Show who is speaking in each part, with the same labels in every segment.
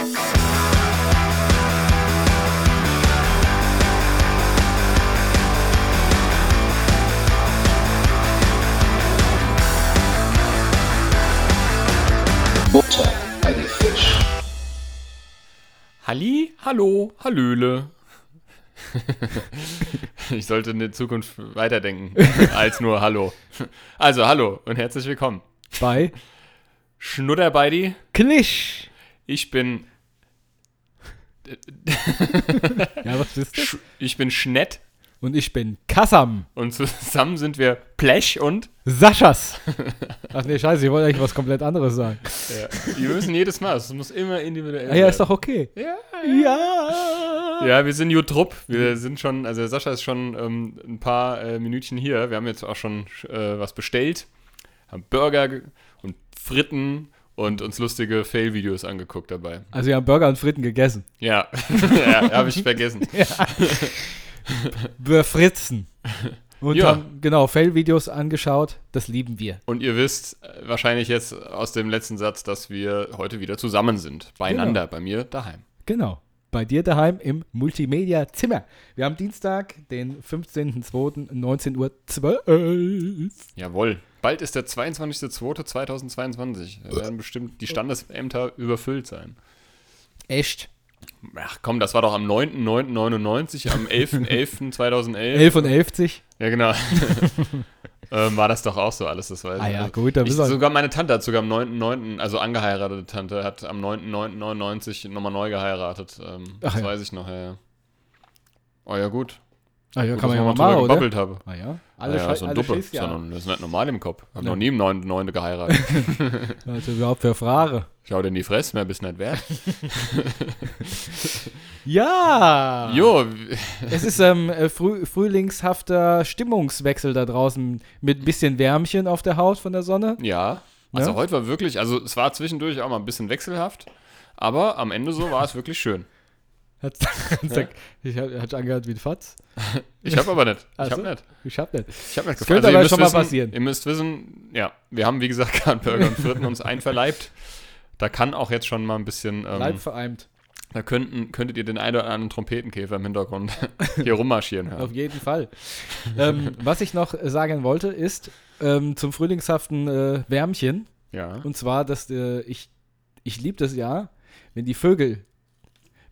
Speaker 1: Butter bei die Fisch.
Speaker 2: Halli, hallo, hallöle. ich sollte in der Zukunft weiterdenken als nur Hallo. Also, hallo und herzlich willkommen.
Speaker 3: Bei
Speaker 2: Schnudderbeidi,
Speaker 3: Klisch.
Speaker 2: Ich bin,
Speaker 3: Ja, was bist du?
Speaker 2: Ich bin Schnett
Speaker 3: Und ich bin Kassam.
Speaker 2: und zusammen sind wir Blech und
Speaker 3: Saschas. Ach nee, scheiße, ich wollte eigentlich was komplett anderes sagen.
Speaker 2: ja, wir müssen jedes Mal, es muss immer individuell
Speaker 3: Ah, ja, ist
Speaker 2: sein.
Speaker 3: doch okay.
Speaker 2: Ja,
Speaker 3: Ja.
Speaker 2: Ja, wir sind Jutrupp. Wir sind schon, also Sascha ist schon ähm, ein paar äh, Minütchen hier. Wir haben jetzt auch schon äh, was bestellt. Haben Burger ge- und Fritten und uns lustige Fail-Videos angeguckt dabei.
Speaker 3: Also wir haben Burger und Fritten gegessen.
Speaker 2: Ja, ja habe ich vergessen.
Speaker 3: Befritzen. Und
Speaker 2: Ja.
Speaker 3: haben, genau, Fail-Videos angeschaut. Das lieben wir.
Speaker 2: Und ihr wisst äh, wahrscheinlich jetzt aus dem letzten Satz, dass wir heute wieder zusammen sind. Beieinander, bei mir daheim.
Speaker 3: Genau. Bei dir daheim im Multimedia-Zimmer. Wir haben Dienstag, den 15.02.19.12 Uhr.
Speaker 2: Jawohl. Bald ist der 22.02.2022. Da werden bestimmt die Standesämter überfüllt sein.
Speaker 3: Echt?
Speaker 2: Ach komm, das war doch am 9.9.99, am 11.11.2011.
Speaker 3: 11 und 11.
Speaker 2: Ja, genau. ähm, war das doch auch so alles, das weiß
Speaker 3: Ah
Speaker 2: ich.
Speaker 3: ja,
Speaker 2: Also,
Speaker 3: gut, da
Speaker 2: ich,
Speaker 3: wissen wir-
Speaker 2: Sogar meine Tante hat sogar am 9.9., also angeheiratete Tante, hat am 9.9.99 nochmal neu geheiratet. Ähm,
Speaker 3: Ach
Speaker 2: das
Speaker 3: ja.
Speaker 2: weiß ich noch, ja, ja. Oh ja, gut.
Speaker 3: Ah ja,
Speaker 2: gut
Speaker 3: kann man ja mal machen, oder?
Speaker 2: habe.
Speaker 3: Ah ja.
Speaker 2: Alle ja, so ein Duppe. Sondern das ist nicht normal im Kopf. Hab
Speaker 3: Ja.
Speaker 2: noch nie im 9.9. geheiratet.
Speaker 3: Also überhaupt für Frage.
Speaker 2: Schau dir in die Fresse, mehr bist nicht wert.
Speaker 3: Ja!
Speaker 2: Jo,
Speaker 3: Es ist ähm, äh, früh, frühlingshafter Stimmungswechsel da draußen mit ein bisschen Wärmchen auf der Haut von der Sonne.
Speaker 2: ja. Also
Speaker 3: Ja?
Speaker 2: heute war wirklich, also es war zwischendurch auch mal ein bisschen wechselhaft, aber am Ende so war es wirklich schön.
Speaker 3: Hat, Ich habe hat angehört wie ein Fatz.
Speaker 2: Ich habe aber nicht. Ich
Speaker 3: Ach
Speaker 2: habe nicht.
Speaker 3: Ich hab nicht.
Speaker 2: Ich habe nicht
Speaker 3: Das könnte
Speaker 2: ihr
Speaker 3: aber
Speaker 2: müsst
Speaker 3: schon mal
Speaker 2: wissen,
Speaker 3: passieren.
Speaker 2: Ihr müsst wissen, ja, wir haben wie gesagt gerade Burger und Fritten uns einverleibt. Da kann auch jetzt schon mal ein bisschen, ähm,
Speaker 3: Leib vereimt.
Speaker 2: da könnten, könntet ihr den einen oder anderen Trompetenkäfer im Hintergrund hier rummarschieren
Speaker 3: Auf
Speaker 2: hören.
Speaker 3: jeden Fall. ähm, was ich noch äh, sagen wollte, ist ähm, zum frühlingshaften äh, Wärmchen.
Speaker 2: Ja.
Speaker 3: Und zwar, dass äh, ich, ich liebe das ja, wenn die Vögel,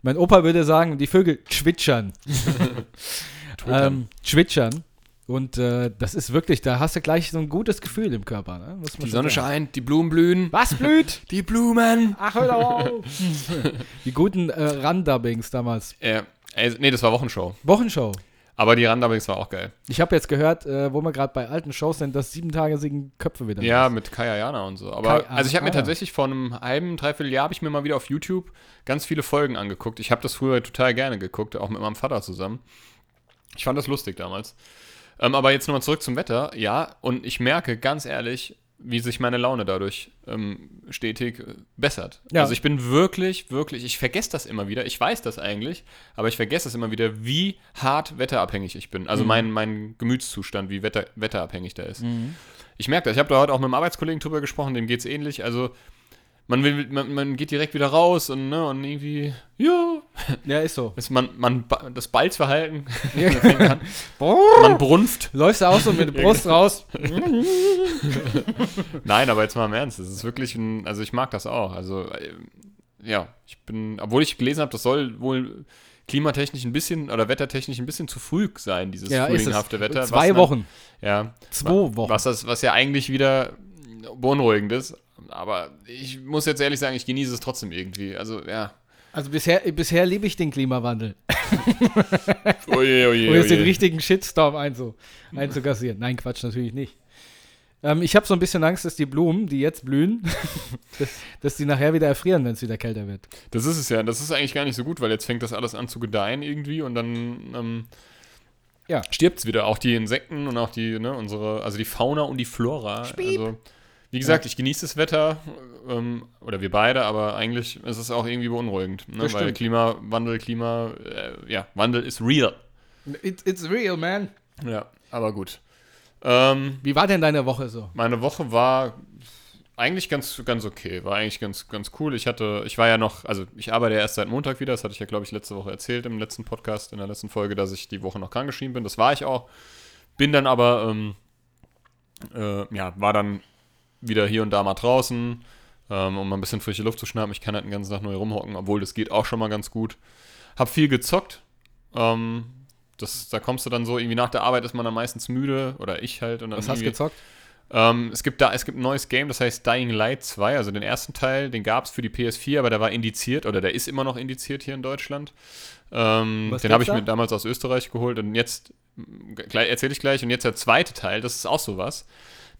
Speaker 3: mein Opa würde sagen, die Vögel zwitschern. ähm, zwitschern. Und äh, das ist wirklich, da hast du gleich so ein gutes Gefühl im Körper. Ne?
Speaker 2: Die Sonne
Speaker 3: sagen.
Speaker 2: scheint, die Blumen blühen.
Speaker 3: Was blüht?
Speaker 2: Die Blumen!
Speaker 3: Ach, hör doch auf. die guten äh, Run-Dubbings damals.
Speaker 2: Äh, ey, nee, das war Wochenshow.
Speaker 3: Wochenshow.
Speaker 2: Aber die Randabbings war auch geil.
Speaker 3: Ich habe jetzt gehört, äh, wo wir gerade bei alten Shows sind, dass sieben Tage siegen Köpfe wieder.
Speaker 2: Ja,
Speaker 3: ist.
Speaker 2: mit Kaya Jana und so. Aber
Speaker 3: Kai-
Speaker 2: also ich habe mir tatsächlich vor einem halben, dreiviertel Jahr habe ich mir mal wieder auf YouTube ganz viele Folgen angeguckt. Ich habe das früher total gerne geguckt, auch mit meinem Vater zusammen. Ich fand das lustig damals. Ähm, aber jetzt nochmal zurück zum Wetter. Ja, und ich merke ganz ehrlich, wie sich meine Laune dadurch ähm, stetig äh, bessert.
Speaker 3: Ja.
Speaker 2: Also ich bin wirklich, wirklich, ich vergesse das immer wieder. Ich weiß das eigentlich, aber ich vergesse es immer wieder, wie hart wetterabhängig ich bin.
Speaker 3: Mhm.
Speaker 2: Also mein, mein Gemütszustand, wie wetter, wetterabhängig der ist. Ich merke das. Ich habe da heute auch mit einem Arbeitskollegen drüber gesprochen, dem geht es ähnlich. Also man, will, man, man geht direkt wieder raus und, ne, und irgendwie, ja,
Speaker 3: ja, ist so.
Speaker 2: ist man, man, das Balzverhalten fängt an. Man brunft.
Speaker 3: Läufst du auch so mit der Brust raus?
Speaker 2: Nein, aber jetzt mal im Ernst. Es ist wirklich ein, also ich mag das auch. Also, äh, ja, ich bin, obwohl ich gelesen habe, das soll wohl klimatechnisch ein bisschen oder wettertechnisch ein bisschen zu früh sein, dieses
Speaker 3: Ja,
Speaker 2: frühlinghafte Wetter.
Speaker 3: Zwei
Speaker 2: was dann-
Speaker 3: Wochen.
Speaker 2: Ja.
Speaker 3: Zwei Wochen.
Speaker 2: Was, das, was ja eigentlich wieder beunruhigend ist. Aber ich muss jetzt ehrlich sagen, ich genieße es trotzdem irgendwie. Also, ja.
Speaker 3: Also bisher, bisher liebe ich den Klimawandel.
Speaker 2: Oje, oje,
Speaker 3: Um jetzt den
Speaker 2: oje.
Speaker 3: richtigen Shitstorm einzu, einzukassieren. Nein, Quatsch, natürlich nicht. Ähm, ich habe so ein bisschen Angst, dass die Blumen, die jetzt blühen, dass, dass die nachher wieder erfrieren, wenn es wieder kälter wird.
Speaker 2: Das ist es ja. Das ist eigentlich gar nicht so gut, weil jetzt fängt das alles an zu gedeihen irgendwie und dann ähm,
Speaker 3: Ja.
Speaker 2: stirbt es wieder. Auch die Insekten und auch die, ne, unsere, also die Fauna und die Flora. Also, wie gesagt, ich genieße das Wetter, ähm, oder wir beide, aber eigentlich ist es auch irgendwie beunruhigend, ne, weil. Klimawandel, Klima, äh, ja, Wandel ist real.
Speaker 3: It, it's real, man.
Speaker 2: Ja, aber gut. Ähm,
Speaker 3: Wie war denn deine Woche so?
Speaker 2: meine Woche war eigentlich ganz, ganz okay. War eigentlich ganz, ganz cool. Ich hatte, ich war ja noch, also ich arbeite ja erst seit Montag wieder. Das hatte ich ja, glaube ich, letzte Woche erzählt im letzten Podcast, in der letzten Folge, dass ich die Woche noch krankgeschrieben bin. Das war ich auch. Bin dann aber, ähm, äh, ja, war dann wieder hier und da mal draußen, ähm, um mal ein bisschen frische Luft zu schnappen. Ich kann halt den ganzen Tag nur hier rumhocken, obwohl das geht auch schon mal ganz gut. Hab viel gezockt. Ähm, das, da kommst du dann so, irgendwie nach der Arbeit ist man dann meistens müde, oder ich halt. Und dann
Speaker 3: Was hast du gezockt?
Speaker 2: ähm, es, gibt da, es gibt ein neues Game, das heißt Dying Light 2. Also den ersten Teil, den gab es für die PS4, aber der war indiziert oder der ist immer noch indiziert hier in Deutschland. Ähm, den habe ich
Speaker 3: da?
Speaker 2: mir damals aus Österreich geholt und jetzt erzähle ich gleich. Und jetzt der zweite Teil, das ist auch sowas.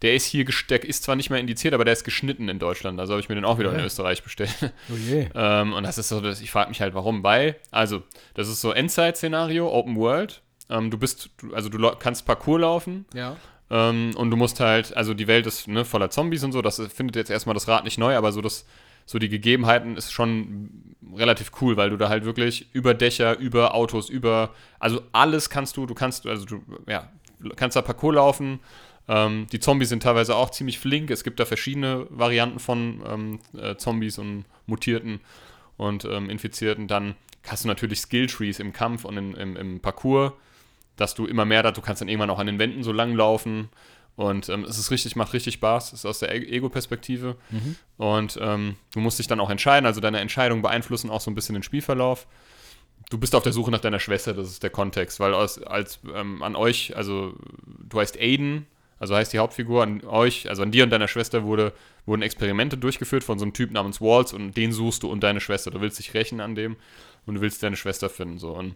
Speaker 2: Der ist hier gesteckt, ist zwar nicht mehr indiziert, aber der ist geschnitten in Deutschland. Also habe ich mir den auch wieder in
Speaker 3: Ja.
Speaker 2: Österreich bestellt.
Speaker 3: Oh je.
Speaker 2: Ähm, und das ist so, das, ich frage mich halt, warum. Weil, also, das ist so Endzeit-Szenario, Open World. Ähm, du bist, also du kannst Parcours laufen
Speaker 3: Ja.
Speaker 2: ähm, und du musst halt, also die Welt ist ne, voller Zombies und so, das findet jetzt erstmal das Rad nicht neu, aber so das, so die Gegebenheiten ist schon relativ cool, weil du da halt wirklich über Dächer, über Autos, über, also alles kannst du, du kannst, also du, ja, kannst da Parcours laufen. Ähm, die Zombies sind teilweise auch ziemlich flink. Es gibt da verschiedene Varianten von ähm, äh, Zombies und Mutierten und ähm, Infizierten. Dann hast du natürlich Skilltrees im Kampf und im, im, im Parcours, dass du immer mehr da, du kannst dann irgendwann auch an den Wänden so lang laufen. Und ähm, es ist richtig, macht richtig Spaß. Es ist aus der E- Ego-Perspektive. Und ähm, du musst dich dann auch entscheiden. Also deine Entscheidungen beeinflussen auch so ein bisschen den Spielverlauf. Du bist auf der Suche nach deiner Schwester, das ist der Kontext, weil aus, als ähm, an euch, also du heißt Aiden, also heißt die Hauptfigur, an euch, also an dir und deiner Schwester wurde, wurden Experimente durchgeführt von so einem Typ namens Waltz und den suchst du und deine Schwester. Du willst dich rächen an dem und du willst deine Schwester finden. So. Und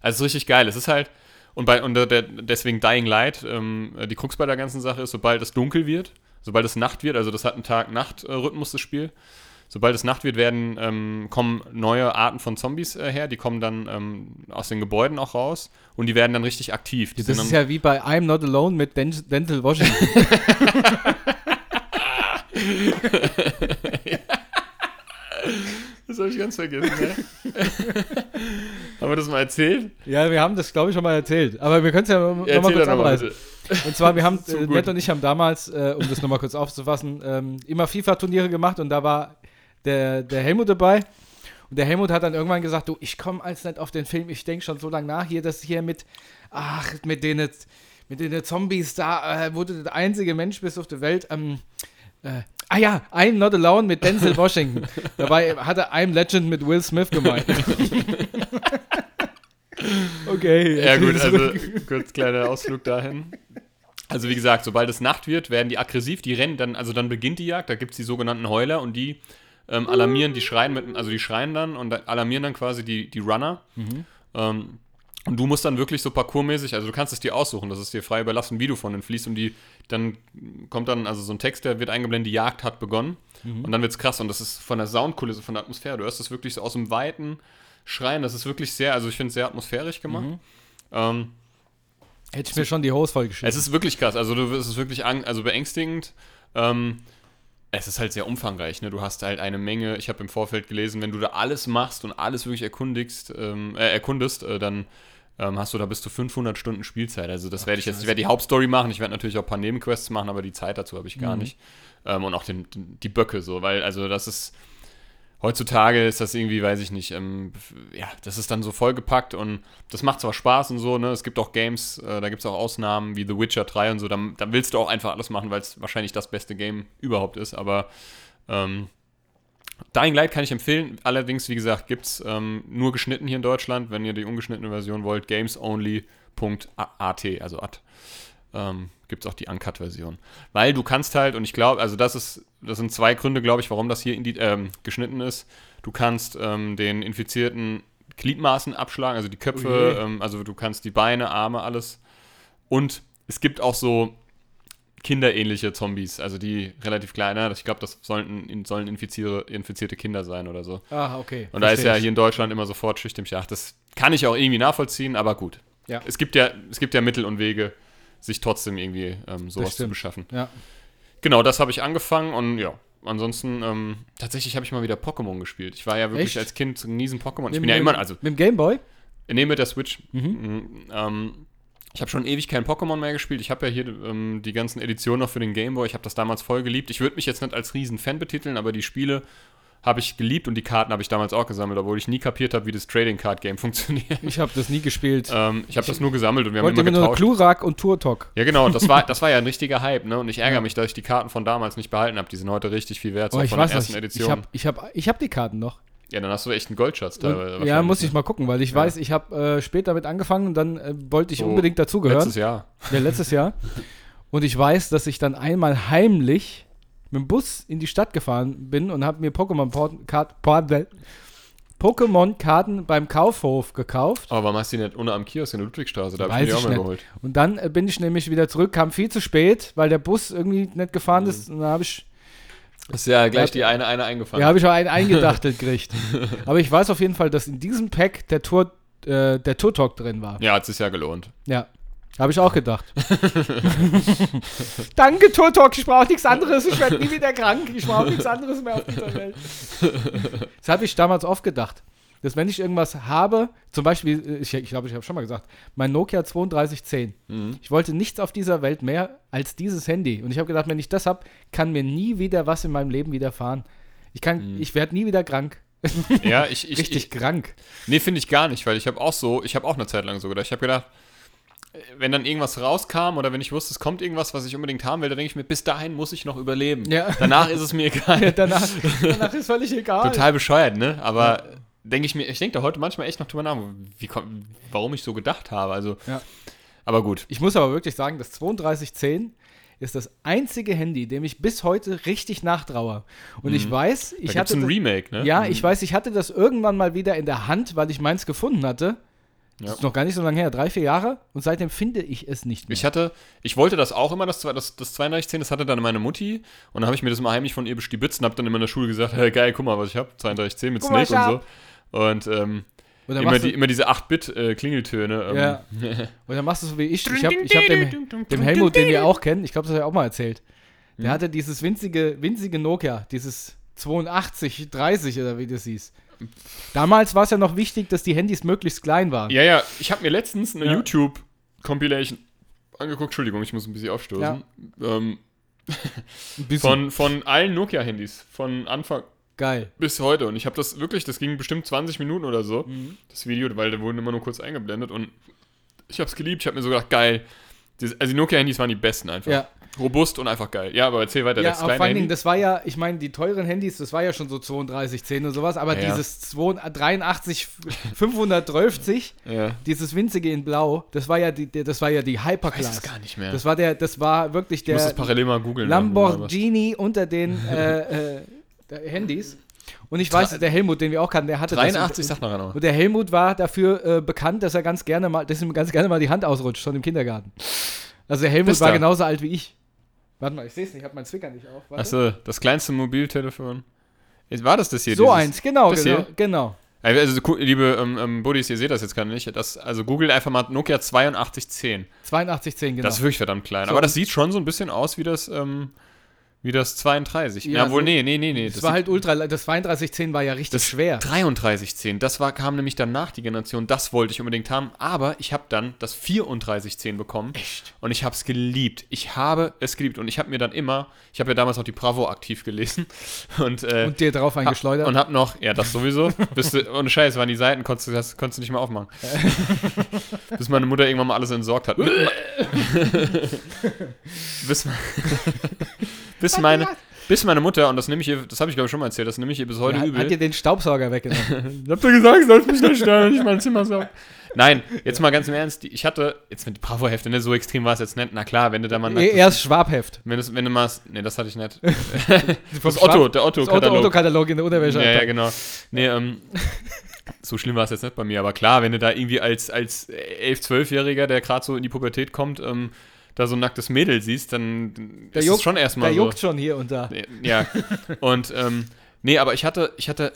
Speaker 2: also es ist richtig geil. Es ist halt, und, bei, und der, deswegen Dying Light, ähm, die Krux bei der ganzen Sache ist, sobald es dunkel wird, sobald es Nacht wird, also das hat einen Tag-Nacht-Rhythmus, das Spiel, sobald es Nacht wird, werden, ähm, kommen neue Arten von Zombies äh, her, die kommen dann ähm, aus den Gebäuden auch raus und die werden dann richtig aktiv. Die
Speaker 3: Das ist ja wie bei I'm Not Alone mit Den Dental Washington.
Speaker 2: das habe ich ganz vergessen, ne? Haben wir das mal erzählt?
Speaker 3: ja, wir haben das, glaube ich, schon mal erzählt. Aber wir können es ja nochmal noch kurz anreißen. Und zwar, wir haben, äh. Nett und ich haben damals, äh, um das nochmal kurz aufzufassen, ähm, immer FIFA-Turniere gemacht und da war der, der Helmut dabei. Und der Helmut hat dann irgendwann gesagt, du, ich komme als nicht auf den Film, ich denke schon so lange nach, hier, das hier mit, ach, mit den, mit den Zombies, da, äh, wo du der einzige Mensch bist auf der Welt, ähm, äh, ah ja, I'm Not Alone mit Denzel Washington. Dabei hat er I'm Legend mit Will Smith gemeint. okay.
Speaker 2: Ja, gut, also kurz kleiner Ausflug dahin. Also wie gesagt, sobald es Nacht wird, werden die aggressiv, die rennen dann, also dann beginnt die Jagd, da gibt es die sogenannten Heuler und die ähm, alarmieren, die schreien mit, also die schreien dann und alarmieren dann quasi die, die Runner. Ähm, und du musst dann wirklich so parkourmäßig, also du kannst es dir aussuchen, das ist dir frei überlassen, wie du von den fließt und die, dann kommt dann, also so ein Text, der wird eingeblendet, die Jagd hat begonnen und dann wird's krass und das ist von der Soundkulisse, von der Atmosphäre, du hörst das wirklich so aus dem Weiten schreien, das ist wirklich sehr, also ich finde es sehr atmosphärisch gemacht. Ähm,
Speaker 3: Hätte ich mir schon die Hose vollgeschrieben.
Speaker 2: es ist wirklich krass. Also du, es ist wirklich also beängstigend. Ähm, es ist halt sehr umfangreich. Ne? Du hast halt eine Menge. Ich habe im Vorfeld gelesen, wenn du da alles machst und alles wirklich erkundigst, ähm, äh, erkundest, äh, dann ähm, hast du da bis zu 500 Stunden Spielzeit. Also das werde ich jetzt. Ich werde die Hauptstory machen. Ich werde natürlich auch ein paar Nebenquests machen, aber die Zeit dazu habe ich gar nicht. Ähm, und auch den, den, die Böcke so, weil also das ist heutzutage ist das irgendwie, weiß ich nicht, ähm, ja, das ist dann so vollgepackt und das macht zwar Spaß und so, ne? Es gibt auch Games, äh, da gibt es auch Ausnahmen wie The Witcher 3 und so, da, da willst du auch einfach alles machen, weil es wahrscheinlich das beste Game überhaupt ist, aber ähm, Dying Light kann ich empfehlen, allerdings, wie gesagt, gibt es ähm, nur geschnitten hier in Deutschland, wenn ihr die ungeschnittene Version wollt, gamesonly.at, also at ähm, gibt es auch die Uncut-Version. Weil du kannst halt, und ich glaube, also das ist, das sind zwei Gründe, glaube ich, warum das hier die, ähm, geschnitten ist. Du kannst ähm, den Infizierten Gliedmaßen abschlagen, also die
Speaker 3: Oh
Speaker 2: Köpfe,
Speaker 3: je.
Speaker 2: ähm, also du kannst die Beine, Arme, alles. Und es gibt auch so kinderähnliche Zombies, also die relativ kleiner. Ich glaube, das sollten, sollen infiziere, infizierte Kinder sein oder so.
Speaker 3: ah, okay.
Speaker 2: Und da ist ja
Speaker 3: ich.
Speaker 2: hier in Deutschland immer sofort Schicht im Schacht. Das kann ich auch irgendwie nachvollziehen, aber gut.
Speaker 3: Ja.
Speaker 2: Es gibt ja, es gibt ja Mittel und Wege, sich trotzdem irgendwie ähm, sowas zu beschaffen.
Speaker 3: Ja.
Speaker 2: Genau, das habe ich angefangen und ja. Ansonsten, ähm, tatsächlich habe ich mal wieder Pokémon gespielt. Ich war ja wirklich
Speaker 3: Echt?
Speaker 2: als Kind ein riesen Pokémon. Ich
Speaker 3: Mit
Speaker 2: bin ja immer, also,
Speaker 3: Mit dem Gameboy?
Speaker 2: nee, mit der Switch.
Speaker 3: Mhm.
Speaker 2: Mhm, ähm, Ich habe schon ewig kein Pokémon mehr gespielt. Ich habe ja hier ähm, die ganzen Editionen noch für den Gameboy. Ich habe das damals voll geliebt. Ich würde mich jetzt nicht als Riesen-Fan betiteln, aber die Spiele habe ich geliebt und die Karten habe ich damals auch gesammelt, obwohl ich nie kapiert habe, wie das Trading Card Game funktioniert.
Speaker 3: Ich habe das nie gespielt.
Speaker 2: Ähm, ich habe das nur gesammelt und wir haben immer
Speaker 3: mir nur
Speaker 2: getauscht.
Speaker 3: Klurak und Turtok.
Speaker 2: Ja, genau, das war, das war ja ein richtiger Hype, ne? Und ich ärgere mich, dass ich die Karten von damals nicht behalten habe. Die sind heute richtig viel wert, so
Speaker 3: Oh, ich
Speaker 2: von
Speaker 3: weiß
Speaker 2: der ersten. Edition.
Speaker 3: Ich habe ich hab, ich hab die Karten noch.
Speaker 2: ja, dann hast du echt einen Goldschatz teilweise.
Speaker 3: ja, muss ich mal gucken, weil ich
Speaker 2: Ja.
Speaker 3: weiß, ich habe äh, später damit angefangen und dann äh, wollte ich
Speaker 2: So,
Speaker 3: unbedingt dazugehören.
Speaker 2: Letztes Jahr.
Speaker 3: Ja, letztes Jahr. Und ich weiß, dass ich dann einmal heimlich mit dem Bus in die Stadt gefahren bin und habe mir Pokémon-Karten Pokémon-Karten beim Kaufhof gekauft.
Speaker 2: Aber warum hast du die nicht ohne am Kiosk in der Ludwigstraße? Da habe ich mir die auch mal
Speaker 3: nicht.
Speaker 2: geholt.
Speaker 3: Und dann äh, bin ich nämlich wieder zurück, kam viel zu spät, weil der Bus irgendwie nicht gefahren ist. Und dann habe ich,
Speaker 2: Ist ja gleich
Speaker 3: Ja,
Speaker 2: die eine, eine eingefangen.
Speaker 3: ja, habe ich auch einen eingedachtelt gekriegt. Aber ich weiß auf jeden Fall, dass in diesem Pack der Tour, äh, der Tour-Talk drin war.
Speaker 2: ja, hat sich ja gelohnt.
Speaker 3: Ja. Habe ich auch gedacht. Danke, Turtok, ich brauche nichts anderes. Ich werde nie wieder krank. Ich brauche nichts anderes mehr auf dieser Welt. Das habe ich damals oft gedacht. Dass wenn ich irgendwas habe, zum Beispiel, äh, ich, ich glaube, ich habe schon mal gesagt, mein Nokia 3210.
Speaker 2: Mhm.
Speaker 3: Ich wollte nichts auf dieser Welt mehr als dieses Handy. Und ich habe gedacht, wenn ich das habe, kann mir nie wieder was in meinem Leben widerfahren. Ich kann,
Speaker 2: Mhm.
Speaker 3: ich werde nie wieder krank.
Speaker 2: Ja, ich, ich,
Speaker 3: Richtig
Speaker 2: ich
Speaker 3: krank.
Speaker 2: Nee, finde ich gar nicht, weil ich habe auch so, ich habe auch eine Zeit lang so gedacht. Ich habe gedacht, wenn dann irgendwas rauskam oder wenn ich wusste, es kommt irgendwas, was ich unbedingt haben will, dann denke ich mir, bis dahin muss ich noch überleben.
Speaker 3: Ja.
Speaker 2: Danach ist es mir egal.
Speaker 3: danach, danach ist völlig egal.
Speaker 2: Total bescheuert, ne? Aber denke ich mir, ich denke da heute manchmal echt noch drüber nach, wie, warum ich so gedacht habe. Also,
Speaker 3: Ja.
Speaker 2: aber gut.
Speaker 3: Ich muss aber wirklich sagen, das 3210 ist das einzige Handy, dem ich bis heute richtig nachtraue. Und ich weiß,
Speaker 2: Mhm. Da
Speaker 3: ich
Speaker 2: gibt es
Speaker 3: hatte
Speaker 2: ein
Speaker 3: das,
Speaker 2: Remake, ne?
Speaker 3: ja, ich weiß, ich hatte das irgendwann mal wieder in der Hand, weil ich meins gefunden hatte. Das
Speaker 2: Ja.
Speaker 3: ist noch gar nicht so lange her, drei, vier Jahre. Und seitdem finde ich es nicht mehr.
Speaker 2: Ich hatte, ich wollte das auch immer, das, zwei- das, das 3210, das hatte dann meine Mutti und dann habe ich mir das mal heimlich von ihr bestibitzt und habe dann immer in der Schule gesagt, hey, geil, guck mal, was ich habe, 3210 mit
Speaker 3: Guck
Speaker 2: Snake und so. Und ähm,
Speaker 3: Und
Speaker 2: immer, die, immer diese 8-Bit-Klingeltöne. Ähm,
Speaker 3: Ja. und dann machst du so wie ich. Ich habe ich hab dem, dem Helmut, den wir auch kennen, ich glaube, das habe ich auch mal erzählt. Der hatte dieses winzige, winzige Nokia, dieses 8230 oder wie das hieß. Damals war es ja noch wichtig, dass die Handys möglichst klein waren.
Speaker 2: Ja, ja, ich habe mir letztens eine
Speaker 3: Ja.
Speaker 2: YouTube-Compilation angeguckt. Entschuldigung, ich muss ein bisschen aufstoßen. Ähm,
Speaker 3: Ein bisschen.
Speaker 2: von, von allen Nokia-Handys, von Anfang
Speaker 3: Geil.
Speaker 2: bis heute. Und ich habe das wirklich, das ging bestimmt 20 Minuten oder so,
Speaker 3: Mhm.
Speaker 2: das Video, weil da wurden immer nur kurz eingeblendet. Und ich habe es geliebt. Ich habe mir so gedacht, geil. Also die Nokia-Handys waren die besten einfach.
Speaker 3: Ja.
Speaker 2: Robust und einfach geil. Ja, aber erzähl weiter.
Speaker 3: Ja,
Speaker 2: das kleine
Speaker 3: vor allen Dingen, das war ja, ich meine, die teuren Handys, das war ja schon so 3210 und sowas, aber
Speaker 2: Ja.
Speaker 3: dieses 82 83 512,
Speaker 2: ja.
Speaker 3: dieses winzige in Blau, das war ja die, der- das war ja die
Speaker 2: Ich weiß
Speaker 3: Hyperclass.
Speaker 2: es gar nicht mehr.
Speaker 3: Das war der, das war wirklich
Speaker 2: ich muss das
Speaker 3: der
Speaker 2: parallel mal googeln.
Speaker 3: Lamborghini unter den äh, äh, der Handys. Und ich weiß, der Helmut, den wir auch kannten, der hatte
Speaker 2: 83,
Speaker 3: das.
Speaker 2: sag mal genau.
Speaker 3: Und der Helmut war dafür äh, bekannt, dass er ganz gerne mal, dass ihm ganz gerne mal die Hand ausrutscht, schon im Kindergarten. Also der Helmut
Speaker 2: Wisst
Speaker 3: war genauso alt wie ich. Warte mal, ich sehe es nicht, ich habe meinen Zwicker nicht auf. Warte.
Speaker 2: Achso, das kleinste Mobiltelefon. War das das hier?
Speaker 3: so
Speaker 2: dieses-
Speaker 3: eins, genau, genau,
Speaker 2: hier?
Speaker 3: genau.
Speaker 2: Also, liebe ähm, ähm, Buddies, ihr seht das jetzt gerade nicht. Das, also googelt einfach mal Nokia 8210.
Speaker 3: 8210, genau.
Speaker 2: Das ist wirklich verdammt klein.
Speaker 3: So,
Speaker 2: Aber das sieht schon so ein bisschen aus wie das, ähm, wie das 32.
Speaker 3: Ja,
Speaker 2: Ja, wohl,
Speaker 3: so-
Speaker 2: nee, nee, nee, nee.
Speaker 3: das, war halt ultra, das 3210 war ja richtig
Speaker 2: das
Speaker 3: schwer.
Speaker 2: 3310. Das war, kam nämlich danach die Generation. Das wollte ich unbedingt haben. Aber ich habe dann das 3410 bekommen. Echt? Und ich habe es geliebt. Ich habe es geliebt. Und ich habe mir dann immer, ich habe ja damals auch die Bravo aktiv gelesen. Und, äh,
Speaker 3: Und dir drauf eingeschleudert.
Speaker 2: Und hab noch, ja, das sowieso. Bist du, ohne Scheiß, waren die Seiten, konntest du, das konntest du nicht mehr aufmachen. Bis meine Mutter irgendwann mal alles entsorgt hat. Bis, me- bis meine, bis meine Mutter, und das nehme ich ihr, das habe ich glaube ich schon mal erzählt, das nehme ich ihr bis heute
Speaker 3: Ja,
Speaker 2: übel.
Speaker 3: hat dir den Staubsauger weggenommen.
Speaker 2: Habt ihr gesagt, ich soll mich nicht stören, wenn ich mein Zimmer sauge? Nein, jetzt mal ganz im Ernst, ich hatte, jetzt mit Bravo-Hefte, ne, so extrem war es jetzt nicht. Na klar, wenn du da mal.
Speaker 3: Eh, Erst Schwabheft.
Speaker 2: wenn, du, wenn du mal. Ne, das hatte ich nicht. Das Otto, der
Speaker 3: Das Otto-
Speaker 2: Otto-Katalog.
Speaker 3: Otto-Katalog in der Unterwäsche.
Speaker 2: Ja, ja, genau. Nee, ähm, so schlimm war es jetzt nicht bei mir, aber klar, wenn du da irgendwie als, als 11-, 12-Jähriger, der gerade so in die Pubertät kommt, ähm, da so ein nacktes Mädel siehst, dann
Speaker 3: Der
Speaker 2: ist
Speaker 3: juckt-
Speaker 2: es schon erstmal
Speaker 3: Der juckt schon hier und da.
Speaker 2: Ja. Und, ähm, nee, aber ich hatte, ich hatte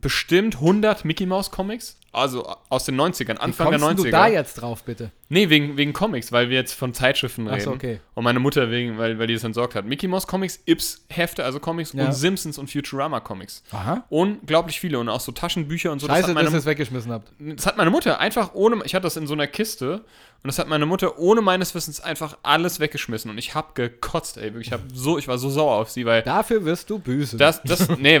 Speaker 2: bestimmt 100 Mickey Mouse Comics. Also aus den 90ern, Anfang
Speaker 3: Wie
Speaker 2: der
Speaker 3: kommst
Speaker 2: 90er.
Speaker 3: du da jetzt drauf, bitte?
Speaker 2: Nee, wegen, wegen Comics, weil wir jetzt von Zeitschriften
Speaker 3: Ach
Speaker 2: reden.
Speaker 3: so, okay.
Speaker 2: Und meine Mutter wegen, weil, weil die es entsorgt hat. Mickey Mouse Comics, Ips Hefte, also Comics
Speaker 3: Ja.
Speaker 2: und Simpsons und Futurama Comics.
Speaker 3: Aha.
Speaker 2: Unglaublich viele und auch so Taschenbücher und so.
Speaker 3: Scheiße,
Speaker 2: das, hat
Speaker 3: dass
Speaker 2: meine,
Speaker 3: ihr es weggeschmissen habt.
Speaker 2: das hat meine Mutter einfach ohne, ich hatte das in so einer Kiste und das hat meine Mutter ohne meines Wissens einfach alles weggeschmissen und ich hab gekotzt, ey. Ich, hab so, ich war so sauer auf sie, weil
Speaker 3: Dafür wirst du büßen.
Speaker 2: das, das, nee,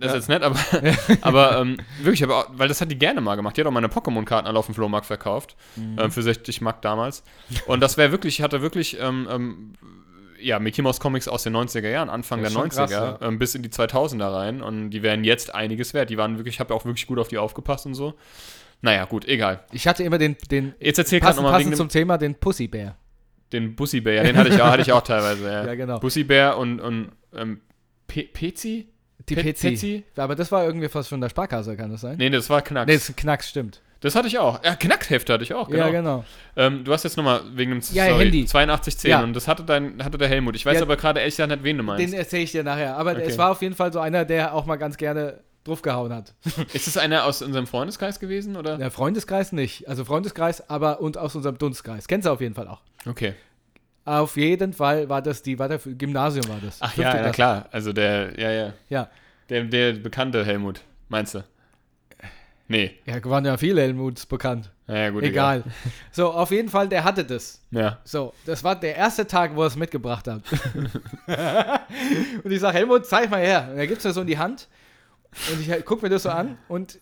Speaker 2: das ist jetzt nett, aber, aber ähm, wirklich, aber, weil das hat die gerne mal gemacht. Die hat auch meine Pokémon-Karten alle auf dem Flohmarkt verkauft.
Speaker 3: Mhm.
Speaker 2: Ähm, für 60 Mark damals. Und das wäre wirklich, ich hatte wirklich, ähm, ähm, ja, Mickey Mouse Comics aus den 90er Jahren, Anfang der
Speaker 3: ist
Speaker 2: 90er,
Speaker 3: schon krass,
Speaker 2: ähm, bis in die 2000er rein. Und die wären jetzt einiges wert. Die waren wirklich, ich habe auch wirklich gut auf die aufgepasst und so. Naja, gut, egal.
Speaker 3: ich hatte immer den, den
Speaker 2: Jetzt erzähl
Speaker 3: passend,
Speaker 2: nochmal wegen
Speaker 3: passend zum Thema, den Pussybär.
Speaker 2: den Bussi Bär. Ja, den hatte ich auch, hatte ich auch teilweise. Ja,
Speaker 3: Ja, genau.
Speaker 2: Bussi Bär und, und ähm, Pe Pezi?
Speaker 3: Die
Speaker 2: Pe-. Pezi?
Speaker 3: Aber das war irgendwie fast von der Sparkasse, kann das sein?
Speaker 2: Nee, das war Knacks.
Speaker 3: Nee, das ist ein Knacks, stimmt.
Speaker 2: Das hatte ich auch. Ja, Knackhefte hatte ich auch, genau.
Speaker 3: Ja, genau.
Speaker 2: Ähm, du hast jetzt nochmal wegen dem
Speaker 3: Ja, Handy.
Speaker 2: 8210
Speaker 3: Ja.
Speaker 2: und das hatte, dein, hatte der Helmut. Ich weiß
Speaker 3: Ja.
Speaker 2: aber gerade ehrlich gesagt nicht, wen du meinst.
Speaker 3: Den erzähle ich dir nachher. Aber
Speaker 2: Okay.
Speaker 3: es war auf jeden Fall so einer, der auch mal ganz gerne draufgehauen hat.
Speaker 2: Ist das einer aus unserem Freundeskreis gewesen, oder?
Speaker 3: Der Freundeskreis nicht. Also Freundeskreis, aber und aus unserem Dunstkreis. Kennst du auf jeden Fall auch.
Speaker 2: Okay.
Speaker 3: Auf jeden Fall war das die, war der Gymnasium war das.
Speaker 2: Ach ja, ja, klar. Also der, ja, ja.
Speaker 3: Ja.
Speaker 2: Der, der bekannte Helmut, meinst du? Nee.
Speaker 3: Ja, waren ja viele Helmuts bekannt.
Speaker 2: Naja, gut.
Speaker 3: Egal. So, auf jeden Fall, der hatte das.
Speaker 2: Ja.
Speaker 3: So, das war der erste Tag, wo er es mitgebracht hat. und ich sage, Helmut, zeig mal her. Und er gibt es mir so in die Hand. Und ich gucke mir das so an. Und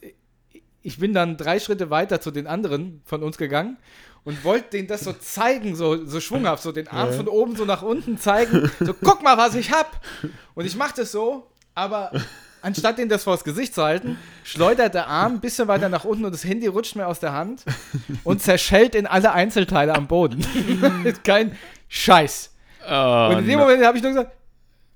Speaker 3: ich bin dann drei Schritte weiter zu den anderen von uns gegangen und wollte denen das so zeigen, so, so schwunghaft, so den Arm
Speaker 2: Ja.
Speaker 3: von oben so nach unten zeigen. So, guck mal, was ich hab. Und ich mache das so, aber anstatt denen das vors Gesicht zu halten, schleudert der Arm ein bisschen weiter nach unten und das Handy rutscht mir aus der Hand und zerschellt in alle Einzelteile am Boden. ist kein Scheiß.
Speaker 2: Oh,
Speaker 3: und in dem. Moment habe ich nur gesagt,